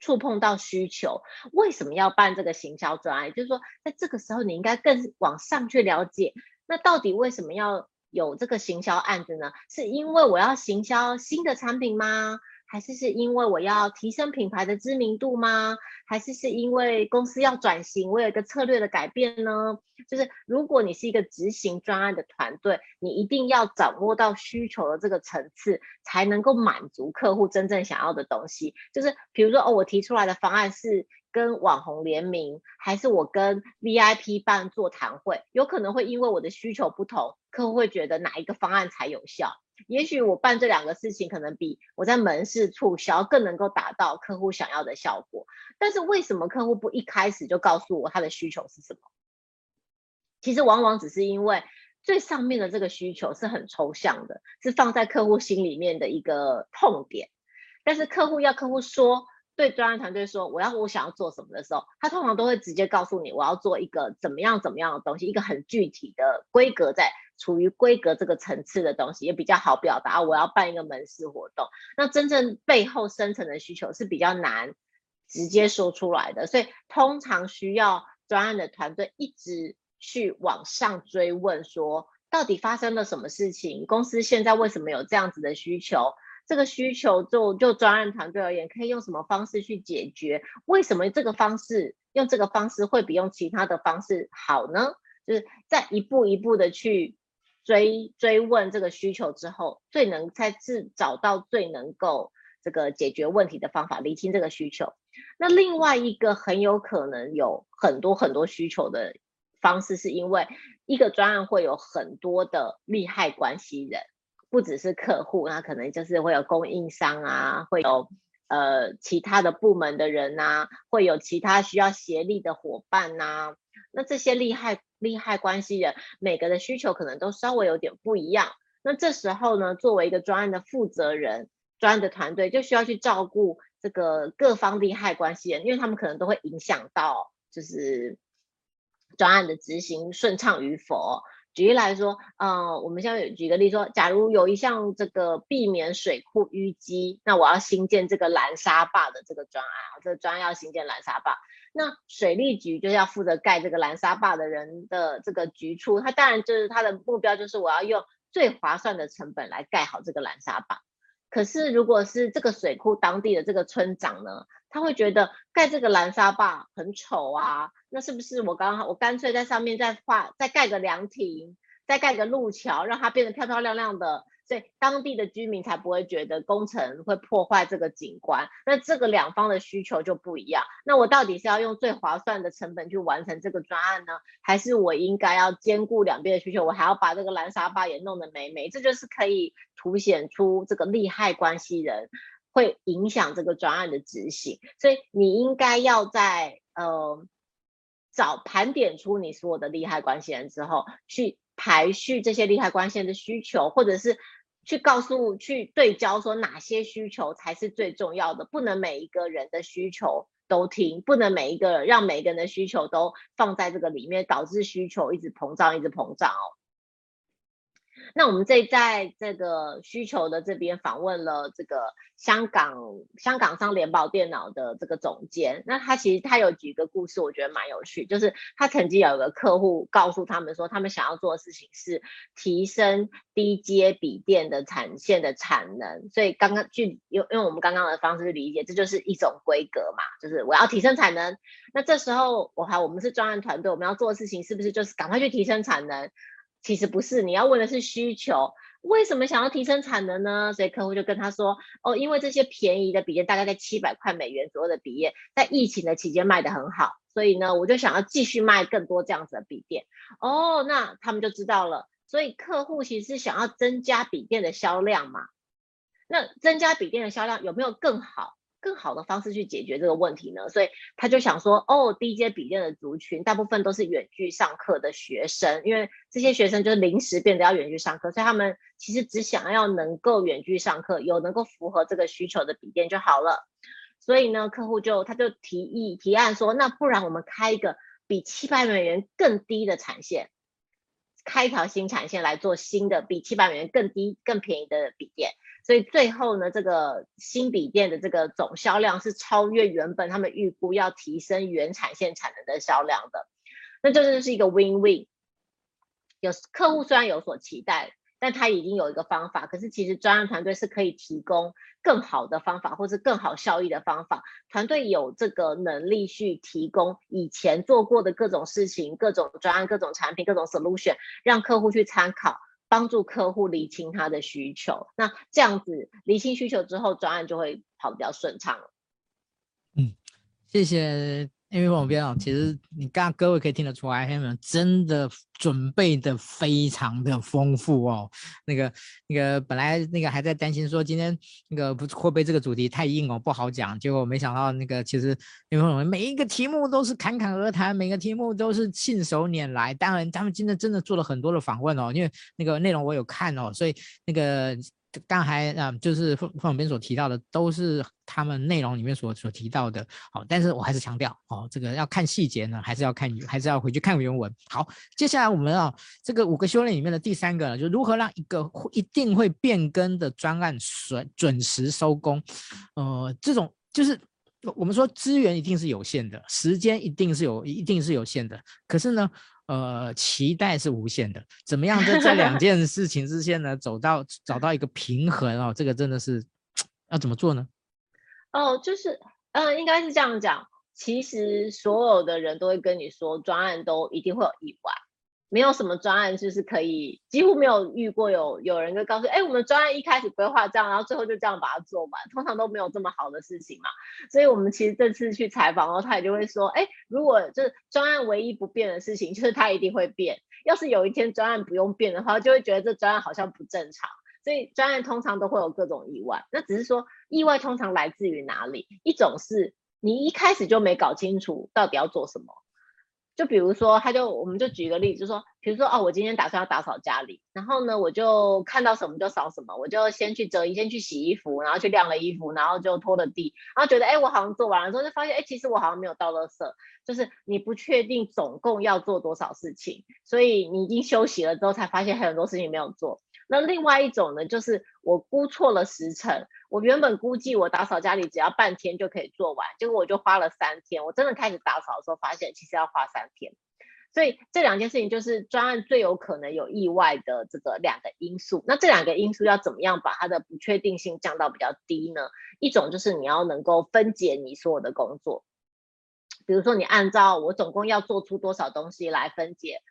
触碰到需求。为什么要办这个行销专案？就是说在这个时候你应该更往上去了解。那到底为什么要有这个行销案子呢？是因为我要行销新的产品吗？还是是因为我要提升品牌的知名度吗？还是是因为公司要转型，我有一个策略的改变呢？就是如果你是一个执行专案的团队，你一定要掌握到需求的这个层次，才能够满足客户真正想要的东西。就是比如说，哦，我提出来的方案是。跟网红联名，还是我跟 VIP 办座谈会，有可能会因为我的需求不同，客户会觉得哪一个方案才有效。也许我办这两个事情，可能比我在门市促销更能够达到客户想要的效果。但是为什么客户不一开始就告诉我他的需求是什么？其实往往只是因为最上面的这个需求是很抽象的，是放在客户心里面的一个痛点。但是客户要客户说。对专案团队说，我要我想要做什么的时候，他通常都会直接告诉你，我要做一个怎么样怎么样的东西，一个很具体的规格在处于规格这个层次的东西，也比较好表达。我要办一个门市活动，那真正背后深层的需求是比较难直接说出来的，所以通常需要专案的团队一直去往上追问，说到底发生了什么事情？公司现在为什么有这样子的需求？这个需求就就专案团队而言，可以用什么方式去解决？为什么这个方式用这个方式会比用其他的方式好呢？就是在一步一步的去追追问这个需求之后，最能才是找到最能够这个解决问题的方法，厘清这个需求。那另外一个很有可能有很多很多需求的方式，是因为一个专案会有很多的利害关系人。不只是客户，那可能就是会有供应商啊，会有呃其他的部门的人呐，会有其他需要协力的伙伴呐。那这些利害利害关系人，每个的需求可能都稍微有点不一样。那这时候呢，作为一个专案的负责人，专案的团队就需要去照顾这个各方利害关系人，因为他们可能都会影响到就是专案的执行顺畅与否。举例来说，嗯，我们现在举个例说，假如有一项这个避免水库淤积，那我要新建这个拦沙坝的这个专案，这个专案要新建拦沙坝，那水利局就要负责盖这个拦沙坝的人的这个局处，他当然就是他的目标就是我要用最划算的成本来盖好这个拦沙坝。可是如果是这个水库当地的这个村长呢，他会觉得盖这个拦沙坝很丑啊，那是不是我刚好我干脆在上面再画再盖个凉亭，再盖个路桥，让它变得漂漂亮亮的？所以当地的居民才不会觉得工程会破坏这个景观，那这个两方的需求就不一样。那我到底是要用最划算的成本去完成这个专案呢，还是我应该要兼顾两边的需求，我还要把这个蓝沙发也弄得美美？这就是可以凸显出这个利害关系人会影响这个专案的执行。所以你应该要在呃找盘点出你所有的利害关系人之后，去排序这些利害关系人的需求，或者是。去告诉、去对焦，说哪些需求才是最重要的，不能每一个人的需求都听，不能每一个让每一个人的需求都放在这个里面，导致需求一直膨胀、一直膨胀哦。那我们这在这个需求的这边访问了这个香港香港商联保电脑的这个总监，那他其实他有几个故事，我觉得蛮有趣。就是他曾经有一个客户告诉他们说，他们想要做的事情是提升低阶笔电的产线的产能。所以刚刚去用用我们刚刚的方式理解，这就是一种规格嘛，就是我要提升产能。那这时候我还我们是专案团队，我们要做的事情是不是就是赶快去提升产能？其实不是，你要问的是需求，为什么想要提升产能呢？所以客户就跟他说，哦，因为这些便宜的笔电，大概在七百块美元左右的笔电，在疫情的期间卖得很好，所以呢，我就想要继续卖更多这样子的笔电。哦，那他们就知道了，所以客户其实是想要增加笔电的销量嘛。那增加笔电的销量有没有更好？更好的方式去解决这个问题呢？所以他就想说，哦，低阶笔电的族群大部分都是远距上课的学生，因为这些学生就是临时变得要远距上课，所以他们其实只想要能够远距上课，有能够符合这个需求的笔电就好了。所以呢，客户就他就提议提案说，那不然我们开一个比七百美元更低的产线，开一条新产线来做新的比七百美元更低更便宜的笔电。所以最后呢，这个新笔电的这个总销量是超越原本他们预估要提升原产线产能的销量的，那这就是一个 win-win。有客户虽然有所期待，但他已经有一个方法，可是其实专案团队是可以提供更好的方法，或是更好效益的方法。团队有这个能力去提供以前做过的各种事情、各种专案、各种产品、各种 solution，让客户去参考。帮助客户理清他的需求，那这样子理清需求之后，专案就会跑比较顺畅了。嗯，谢谢。因为我们边其实你刚刚各位可以听得出来，他们真的准备的非常的丰富哦。那个那个本来那个还在担心说今天那个不会不会这个主题太硬哦，不好讲。结果没想到那个其实因为我们每一个题目都是侃侃而谈，每个题目都是信手拈来。当然他们今天真的做了很多的访问哦，因为那个内容我有看哦，所以那个。刚才啊，就是副副总编所提到的，都是他们内容里面所所提到的。好，但是我还是强调哦，这个要看细节呢，还是要看，还是要回去看原文。好，接下来我们要这个五个修炼里面的第三个，就如何让一个一定会变更的专案准准时收工。呃，这种就是我们说资源一定是有限的，时间一定是有一定是有限的，可是呢。呃，期待是无限的，怎么样在这两 件事情之间呢，走到找到一个平衡哦，这个真的是要怎么做呢？哦，就是，嗯、呃，应该是这样讲，其实所有的人都会跟你说，专案都一定会有意外。没有什么专案就是可以，几乎没有遇过有有人就告诉，哎，我们专案一开始规划这样，然后最后就这样把它做完，通常都没有这么好的事情嘛。所以我们其实这次去采访，然后他也就会说，哎，如果就是专案唯一不变的事情，就是它一定会变。要是有一天专案不用变的话，就会觉得这专案好像不正常。所以专案通常都会有各种意外，那只是说意外通常来自于哪里？一种是你一开始就没搞清楚到底要做什么。就比如说，他就我们就举一个例子，就说，比如说哦，我今天打算要打扫家里，然后呢，我就看到什么就扫什么，我就先去折衣，先去洗衣服，然后去晾了衣服，然后就拖了地，然后觉得哎，我好像做完了之后，就发现哎，其实我好像没有倒垃圾，就是你不确定总共要做多少事情，所以你已经休息了之后，才发现很多事情没有做。那另外一种呢，就是我估错了时辰。我原本估计我打扫家里只要半天就可以做完，结果我就花了三天。我真的开始打扫的时候，发现其实要花三天。所以这两件事情就是专案最有可能有意外的这个两个因素。那这两个因素要怎么样把它的不确定性降到比较低呢？一种就是你要能够分解你所有的工作，比如说你按照我总共要做出多少东西来分解。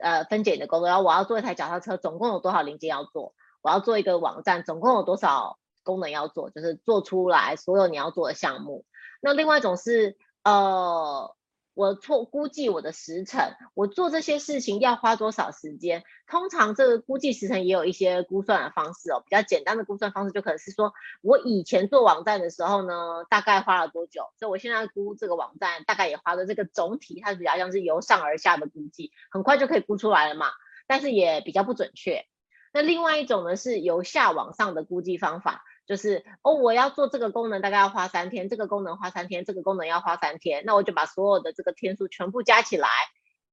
呃，分解你的工作，然后我要做一台脚踏车，总共有多少零件要做？我要做一个网站，总共有多少功能要做？就是做出来所有你要做的项目。那另外一种是，呃。我错估计我的时程，我做这些事情要花多少时间？通常这个估计时程也有一些估算的方式哦。比较简单的估算方式就可能是说，我以前做网站的时候呢，大概花了多久？所以我现在估这个网站大概也花了这个总体，它比较像是由上而下的估计，很快就可以估出来了嘛。但是也比较不准确。那另外一种呢，是由下往上的估计方法。就是哦，我要做这个功能，大概要花三天；这个功能花三天，这个功能要花三天。那我就把所有的这个天数全部加起来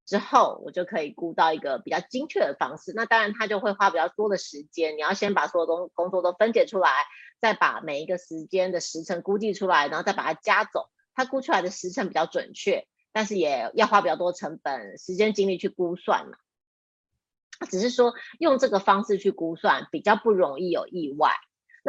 之后，我就可以估到一个比较精确的方式。那当然，它就会花比较多的时间。你要先把所有东工作都分解出来，再把每一个时间的时程估计出来，然后再把它加总。它估出来的时辰比较准确，但是也要花比较多成本、时间、精力去估算嘛。只是说用这个方式去估算，比较不容易有意外。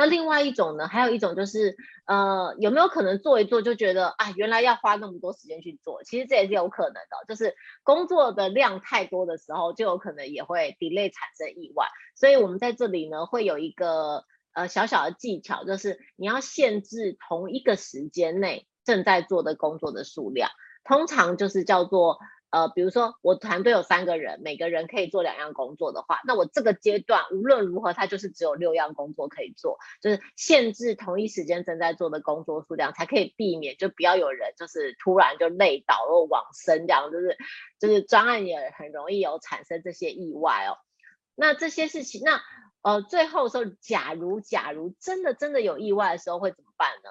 那另外一种呢，还有一种就是，呃，有没有可能做一做就觉得啊，原来要花那么多时间去做？其实这也是有可能的，就是工作的量太多的时候，就有可能也会 delay 产生意外。所以我们在这里呢，会有一个呃小小的技巧，就是你要限制同一个时间内正在做的工作的数量，通常就是叫做。呃，比如说我团队有三个人，每个人可以做两样工作的话，那我这个阶段无论如何，它就是只有六样工作可以做，就是限制同一时间正在做的工作数量，才可以避免就不要有人就是突然就累倒或往生这样，就是就是专案也很容易有产生这些意外哦。那这些事情，那呃最后说，假如假如真的真的有意外的时候会怎么办呢？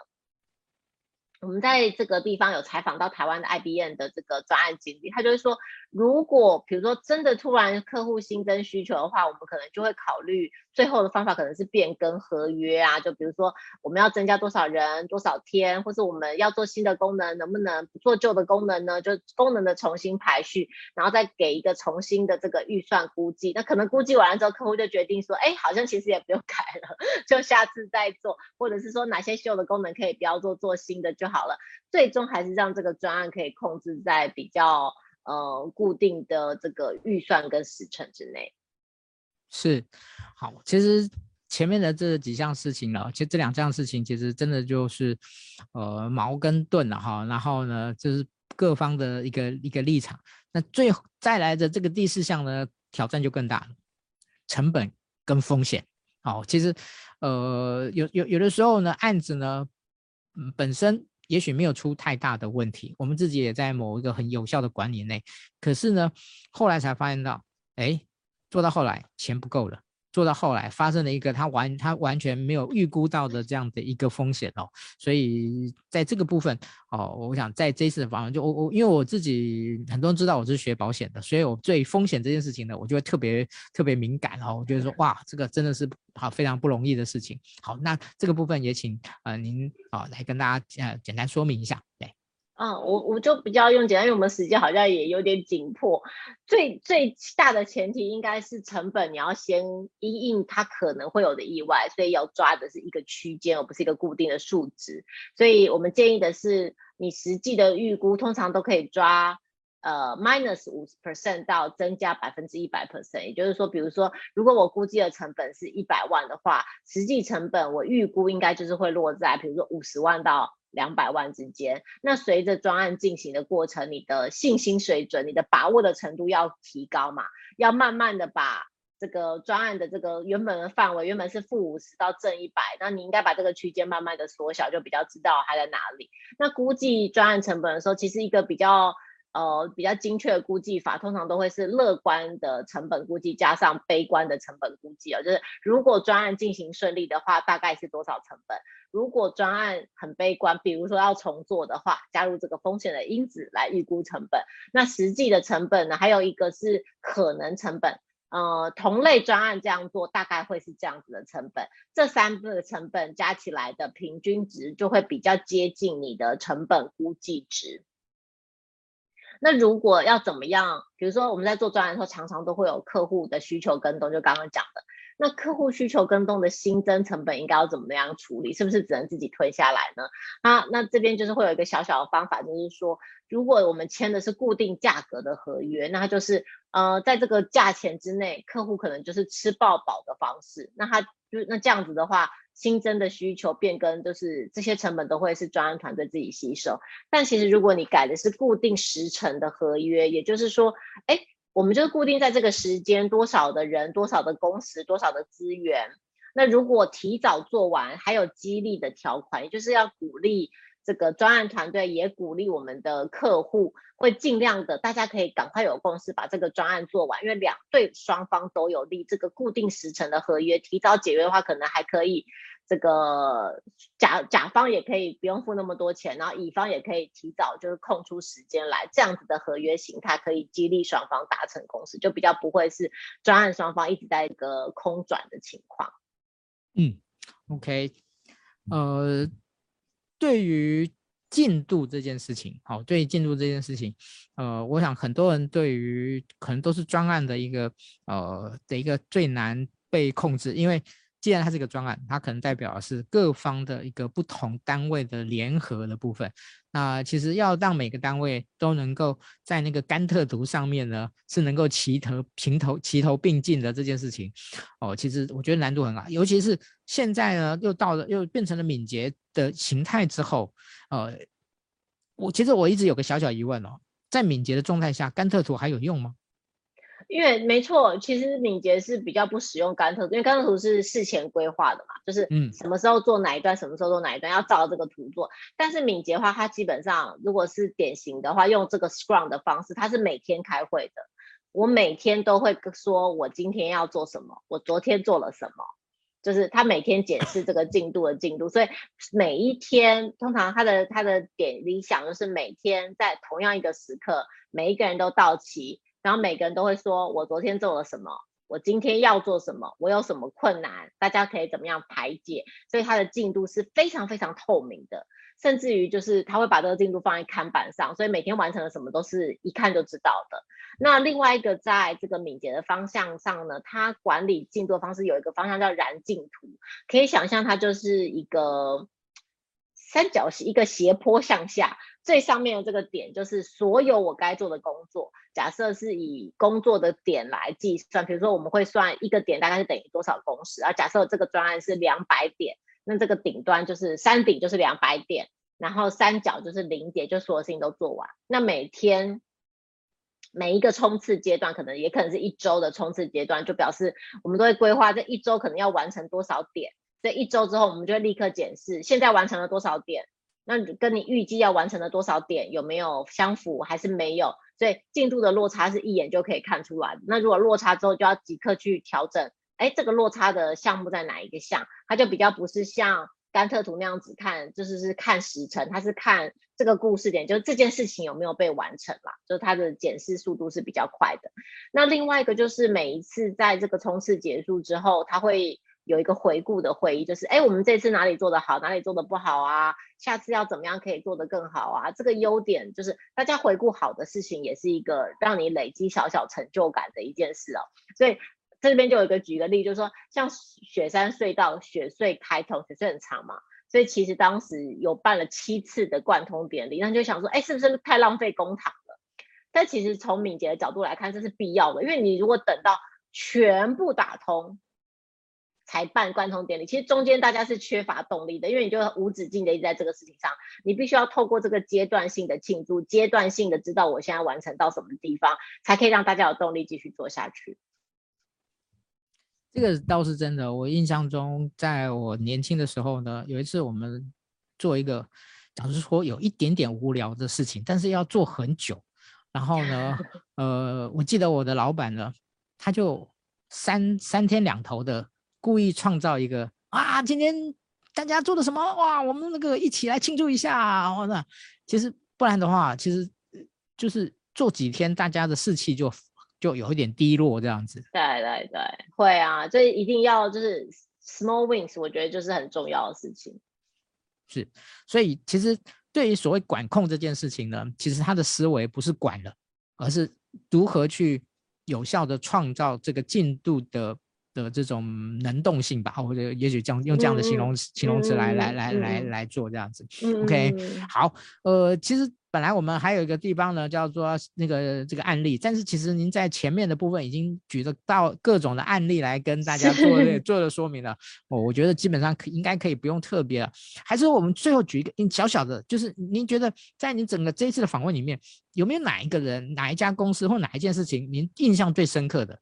我们在这个地方有采访到台湾的 IBM 的这个专案经理，他就是说，如果比如说真的突然客户新增需求的话，我们可能就会考虑最后的方法可能是变更合约啊，就比如说我们要增加多少人多少天，或是我们要做新的功能，能不能不做旧的功能呢？就功能的重新排序，然后再给一个重新的这个预算估计。那可能估计完了之后，客户就决定说，哎，好像其实也不用改了，就下次再做，或者是说哪些旧的功能可以不要做，做新的就好了，最终还是让这个专案可以控制在比较呃固定的这个预算跟时程之内。是，好，其实前面的这几项事情呢，其实这两项事情其实真的就是呃矛跟盾了哈。然后呢，就是各方的一个一个立场。那最再来的这个第四项呢，挑战就更大了，成本跟风险。好，其实呃有有有的时候呢，案子呢。本身也许没有出太大的问题，我们自己也在某一个很有效的管理内。可是呢，后来才发现到，哎，做到后来钱不够了，做到后来发生了一个他完他完全没有预估到的这样的一个风险哦，所以在这个部分哦，我想在这次的访问就我我因为我自己很多人知道我是学保险的，所以我对风险这件事情呢，我就会特别特别敏感哦，我觉得说哇，这个真的是好非常不容易的事情。好，那这个部分也请呃您啊、来跟大家呃简单说明一下，对。嗯，我我就比较用简单，因为我们时间好像也有点紧迫。最最大的前提应该是成本，你要先因应它可能会有的意外，所以要抓的是一个区间，而不是一个固定的数值。所以我们建议的是，你实际的预估通常都可以抓呃 minus 五十 percent 到增加百分之一百 percent。也就是说，比如说，如果我估计的成本是一百万的话，实际成本我预估应该就是会落在比如说五十万到。两百万之间，那随着专案进行的过程，你的信心水准、你的把握的程度要提高嘛，要慢慢的把这个专案的这个原本的范围，原本是负五十到正一百，那你应该把这个区间慢慢的缩小，就比较知道它在哪里。那估计专案成本的时候，其实一个比较。呃，比较精确的估计法，通常都会是乐观的成本估计加上悲观的成本估计啊，就是如果专案进行顺利的话，大概是多少成本？如果专案很悲观，比如说要重做的话，加入这个风险的因子来预估成本。那实际的成本呢？还有一个是可能成本，呃，同类专案这样做大概会是这样子的成本，这三个成本加起来的平均值就会比较接近你的成本估计值。那如果要怎么样？比如说我们在做专案的时候，常常都会有客户的需求跟动，就刚刚讲的。那客户需求跟动的新增成本应该要怎么样处理？是不是只能自己吞下来呢？那那这边就是会有一个小小的方法，就是说，如果我们签的是固定价格的合约，那就是呃，在这个价钱之内，客户可能就是吃爆饱的方式。那他就那这样子的话。新增的需求变更，就是这些成本都会是专案团队自己吸收。但其实如果你改的是固定时程的合约，也就是说，哎，我们就固定在这个时间多少的人、多少的工时、多少的资源。那如果提早做完，还有激励的条款，也就是要鼓励。这个专案团队也鼓励我们的客户，会尽量的，大家可以赶快有共识把这个专案做完，因为两对双方都有利。这个固定时程的合约提早解约的话，可能还可以，这个甲甲方也可以不用付那么多钱，然后乙方也可以提早就是空出时间来，这样子的合约形态可以激励双方达成共识，就比较不会是专案双方一直在一个空转的情况。嗯，OK，呃。对于进度这件事情，好，对于进度这件事情，呃，我想很多人对于可能都是专案的一个呃的一个最难被控制，因为。既然它是一个专案，它可能代表的是各方的一个不同单位的联合的部分。那其实要让每个单位都能够在那个甘特图上面呢，是能够齐头平头齐头并进的这件事情，哦，其实我觉得难度很大。尤其是现在呢，又到了又变成了敏捷的形态之后，呃，我其实我一直有个小小疑问哦，在敏捷的状态下，甘特图还有用吗？因为没错，其实敏捷是比较不使用甘特图，因为甘特图是事前规划的嘛，就是嗯，什么时候做哪一段，什么时候做哪一段，要照这个图做。但是敏捷的话，它基本上如果是典型的话，用这个 Scrum 的方式，它是每天开会的。我每天都会说我今天要做什么，我昨天做了什么，就是他每天检视这个进度的进度。所以每一天，通常他的他的点理想就是每天在同样一个时刻，每一个人都到齐。然后每个人都会说，我昨天做了什么，我今天要做什么，我有什么困难，大家可以怎么样排解，所以他的进度是非常非常透明的，甚至于就是他会把这个进度放在看板上，所以每天完成了什么都是一看就知道的。那另外一个在这个敏捷的方向上呢，它管理进度的方式有一个方向叫燃进图，可以想象它就是一个三角形，一个斜坡向下。最上面的这个点就是所有我该做的工作。假设是以工作的点来计算，比如说我们会算一个点大概是等于多少工时啊？假设这个专案是两百点，那这个顶端就是山顶就是两百点，然后三角就是零点，就所有事情都做完。那每天每一个冲刺阶段，可能也可能是一周的冲刺阶段，就表示我们都会规划这一周可能要完成多少点。所以一周之后，我们就会立刻检视现在完成了多少点。那跟你预计要完成的多少点有没有相符，还是没有？所以进度的落差是一眼就可以看出来。那如果落差之后，就要即刻去调整哎，这个落差的项目在哪一个项？它就比较不是像甘特图那样子看，就是是看时程，它是看这个故事点，就是这件事情有没有被完成啦，就是它的检视速度是比较快的。那另外一个就是每一次在这个冲刺结束之后，它会。有一个回顾的会议，就是哎，我们这次哪里做得好，哪里做得不好啊？下次要怎么样可以做得更好啊？这个优点就是大家回顾好的事情，也是一个让你累积小小成就感的一件事哦。所以这边就有一个举个例，就是说像雪山隧道雪隧开通，雪隧很长嘛，所以其实当时有办了七次的贯通典礼，那就想说，哎，是不是太浪费公帑了？但其实从敏捷的角度来看，这是必要的，因为你如果等到全部打通。才办贯通典礼，其实中间大家是缺乏动力的，因为你就无止境的一直在这个事情上，你必须要透过这个阶段性的庆祝，阶段性的知道我现在完成到什么地方，才可以让大家有动力继续做下去。这个倒是真的，我印象中，在我年轻的时候呢，有一次我们做一个，假如说有一点点无聊的事情，但是要做很久，然后呢，呃，我记得我的老板呢，他就三三天两头的。故意创造一个啊，今天大家做的什么哇？我们那个一起来庆祝一下，或者其实不然的话，其实就是做几天，大家的士气就就有一点低落这样子。对对对，会啊，这一定要就是 small wins，我觉得就是很重要的事情。是，所以其实对于所谓管控这件事情呢，其实他的思维不是管了，而是如何去有效的创造这个进度的。的这种能动性吧，或者也许这样用这样的形容、嗯、形容词来、嗯、来来来来做这样子。嗯、OK，好，呃，其实本来我们还有一个地方呢，叫做那个这个案例，但是其实您在前面的部分已经举得到各种的案例来跟大家做做了说明了。哦，我觉得基本上可应该可以不用特别了。还是我们最后举一个小小的，就是您觉得在您整个这一次的访问里面，有没有哪一个人、哪一家公司或哪一件事情，您印象最深刻的？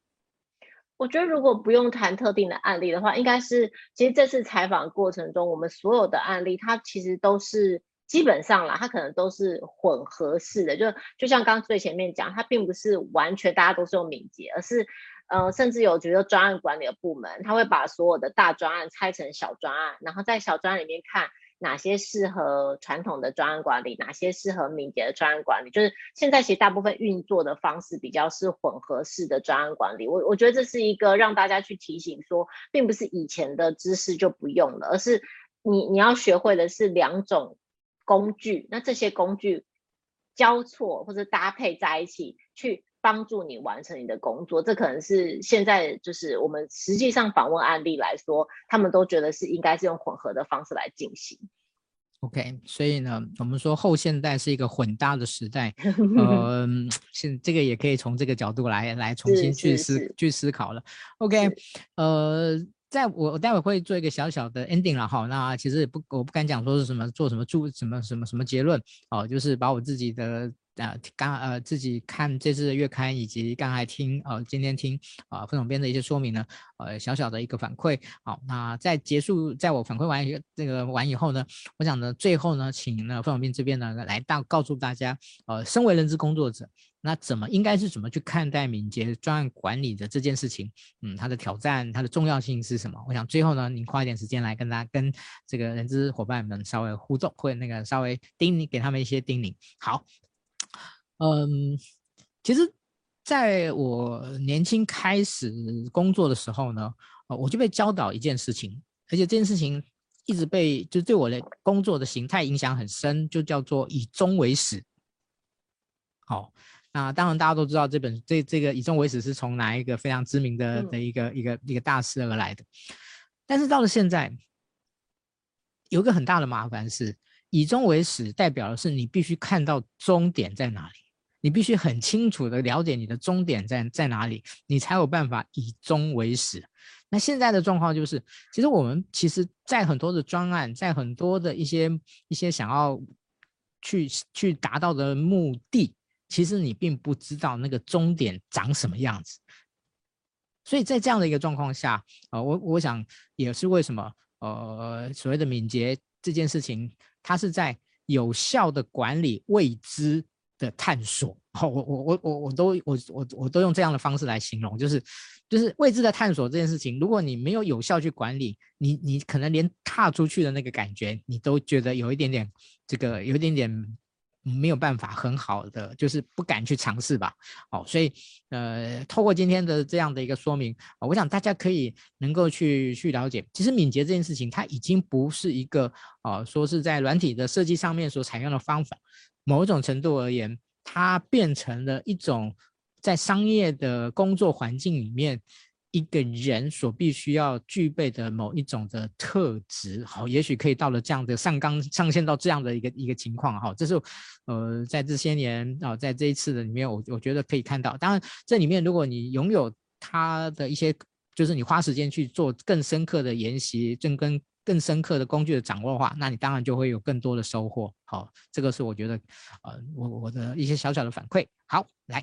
我觉得如果不用谈特定的案例的话，应该是其实这次采访过程中，我们所有的案例，它其实都是基本上啦，它可能都是混合式的，就就像刚最前面讲，它并不是完全大家都是用敏捷，而是呃，甚至有觉得专案管理的部门，他会把所有的大专案拆成小专案，然后在小专案里面看。哪些适合传统的专案管理，哪些适合敏捷的专案管理？就是现在其实大部分运作的方式比较是混合式的专案管理。我我觉得这是一个让大家去提醒说，并不是以前的知识就不用了，而是你你要学会的是两种工具，那这些工具交错或者搭配在一起去。帮助你完成你的工作，这可能是现在就是我们实际上访问案例来说，他们都觉得是应该是用混合的方式来进行。OK，所以呢，我们说后现代是一个混搭的时代，呃，现这个也可以从这个角度来来重新去思去思考了。OK，呃，在我我待会会做一个小小的 ending 了哈，那其实也不我不敢讲说是什么做什么注什么什么什么结论哦，就是把我自己的。呃，刚呃自己看这次的月刊，以及刚才听呃今天听啊、呃、总编的一些说明呢，呃小小的一个反馈。好，那在结束，在我反馈完一个这个完以后呢，我想呢最后呢，请呢副总编这边呢来到告诉大家，呃，身为人资工作者，那怎么应该是怎么去看待敏捷专案管理的这件事情？嗯，它的挑战，它的重要性是什么？我想最后呢，您花一点时间来跟大家跟这个人资伙伴们稍微互动，或者那个稍微叮咛给他们一些叮咛。好。嗯，其实在我年轻开始工作的时候呢，呃，我就被教导一件事情，而且这件事情一直被就对我的工作的形态影响很深，就叫做以终为始。好，那当然大家都知道这本这这个以终为始是从哪一个非常知名的的一个一个一个大师而来的，但是到了现在，有个很大的麻烦是，以终为始代表的是你必须看到终点在哪里。你必须很清楚的了解你的终点在在哪里，你才有办法以终为始。那现在的状况就是，其实我们其实，在很多的专案，在很多的一些一些想要去去达到的目的，其实你并不知道那个终点长什么样子。所以在这样的一个状况下，呃，我我想也是为什么，呃，所谓的敏捷这件事情，它是在有效的管理未知的探索，好，我我我我我都我我我都用这样的方式来形容，就是就是未知的探索这件事情，如果你没有有效去管理，你你可能连踏出去的那个感觉，你都觉得有一点点这个有一点点。没有办法很好的，就是不敢去尝试吧。哦，所以呃，透过今天的这样的一个说明，我想大家可以能够去去了解，其实敏捷这件事情，它已经不是一个哦，说是在软体的设计上面所采用的方法。某种程度而言，它变成了一种在商业的工作环境里面。一个人所必须要具备的某一种的特质，好，也许可以到了这样的上纲上线到这样的一个一个情况，哈，这是呃在这些年啊，在这一次的里面，我我觉得可以看到。当然，这里面如果你拥有他的一些，就是你花时间去做更深刻的研习，正跟更深刻的工具的掌握的话，那你当然就会有更多的收获。好，这个是我觉得呃我我的一些小小的反馈。好，来。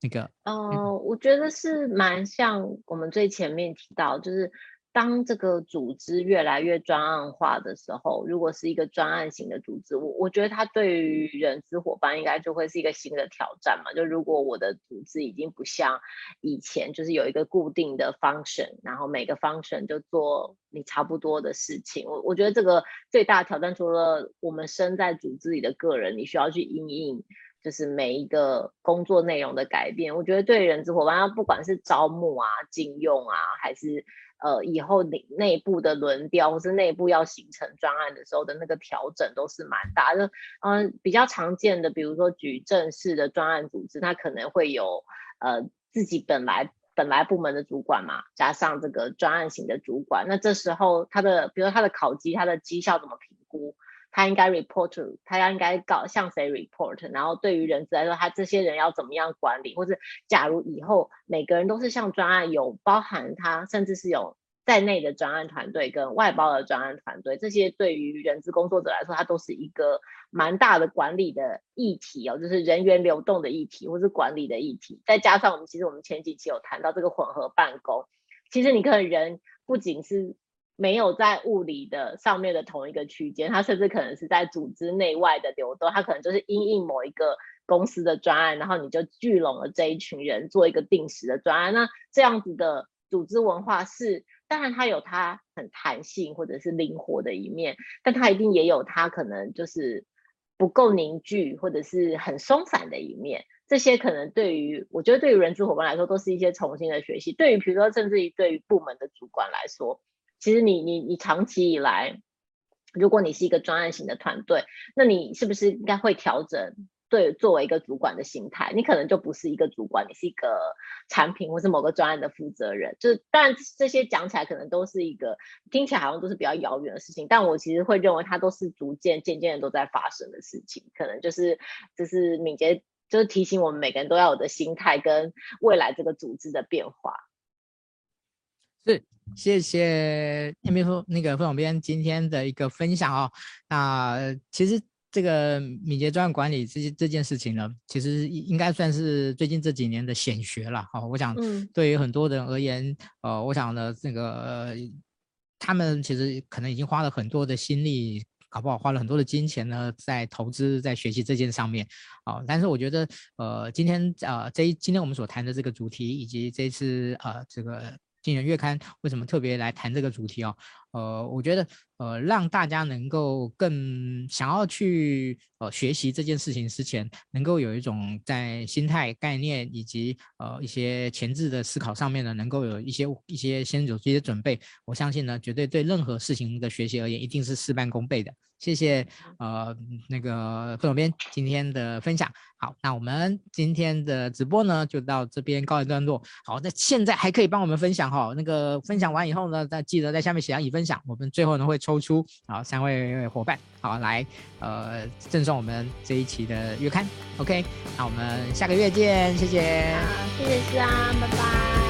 那个，呃，我觉得是蛮像我们最前面提到，就是当这个组织越来越专案化的时候，如果是一个专案型的组织，我我觉得它对于人资伙伴应该就会是一个新的挑战嘛。就如果我的组织已经不像以前，就是有一个固定的 function，然后每个 function 就做你差不多的事情，我我觉得这个最大的挑战，除了我们身在组织里的个人，你需要去因应。就是每一个工作内容的改变，我觉得对人资伙伴，不管是招募啊、禁用啊，还是呃以后内内部的轮调，或是内部要形成专案的时候的那个调整，都是蛮大的。嗯、比较常见的，比如说举正式的专案组织，它可能会有呃自己本来本来部门的主管嘛，加上这个专案型的主管，那这时候他的，比如说他的考级、他的绩效怎么评估？他应该 report to，他要应该告向谁 report，然后对于人资来说，他这些人要怎么样管理，或者假如以后每个人都是像专案有包含他，甚至是有在内的专案团队跟外包的专案团队，这些对于人资工作者来说，它都是一个蛮大的管理的议题哦，就是人员流动的议题，或是管理的议题。再加上我们其实我们前几期有谈到这个混合办公，其实你可能人不仅是。没有在物理的上面的同一个区间，它甚至可能是在组织内外的流动，它可能就是因应某一个公司的专案，然后你就聚拢了这一群人做一个定时的专案。那这样子的组织文化是，当然它有它很弹性或者是灵活的一面，但它一定也有它可能就是不够凝聚或者是很松散的一面。这些可能对于我觉得对于人资伙伴来说都是一些重新的学习，对于比如说甚至于对于部门的主管来说。其实你你你长期以来，如果你是一个专案型的团队，那你是不是应该会调整对作为一个主管的心态？你可能就不是一个主管，你是一个产品或是某个专案的负责人。就是，但这些讲起来可能都是一个听起来好像都是比较遥远的事情，但我其实会认为它都是逐渐渐渐的都在发生的事情。可能就是就是敏捷，就是提醒我们每个人都要有的心态跟未来这个组织的变化。是。谢谢 Amy 那个副总编今天的一个分享哦。那其实这个敏捷专案管理这这件事情呢，其实应该算是最近这几年的显学了。哦，我想对于很多人而言，呃，我想呢，这个他们其实可能已经花了很多的心力，搞不好花了很多的金钱呢，在投资在学习这件上面。啊，但是我觉得，呃，今天呃这一今天我们所谈的这个主题，以及这次呃这个。今年月刊为什么特别来谈这个主题啊？呃，我觉得呃，让大家能够更想要去呃学习这件事情之前，能够有一种在心态概念以及呃一些前置的思考上面呢，能够有一些一些先有这些准备，我相信呢，绝对对任何事情的学习而言，一定是事半功倍的。谢谢，呃，那个副总编今天的分享。好，那我们今天的直播呢，就到这边告一段落。好，那现在还可以帮我们分享哈，那个分享完以后呢，再记得在下面写上已分享。我们最后呢会抽抽出好三位伙伴，好来呃赠送我们这一期的月刊。OK，那我们下个月见，谢谢。好，谢谢思安，拜拜。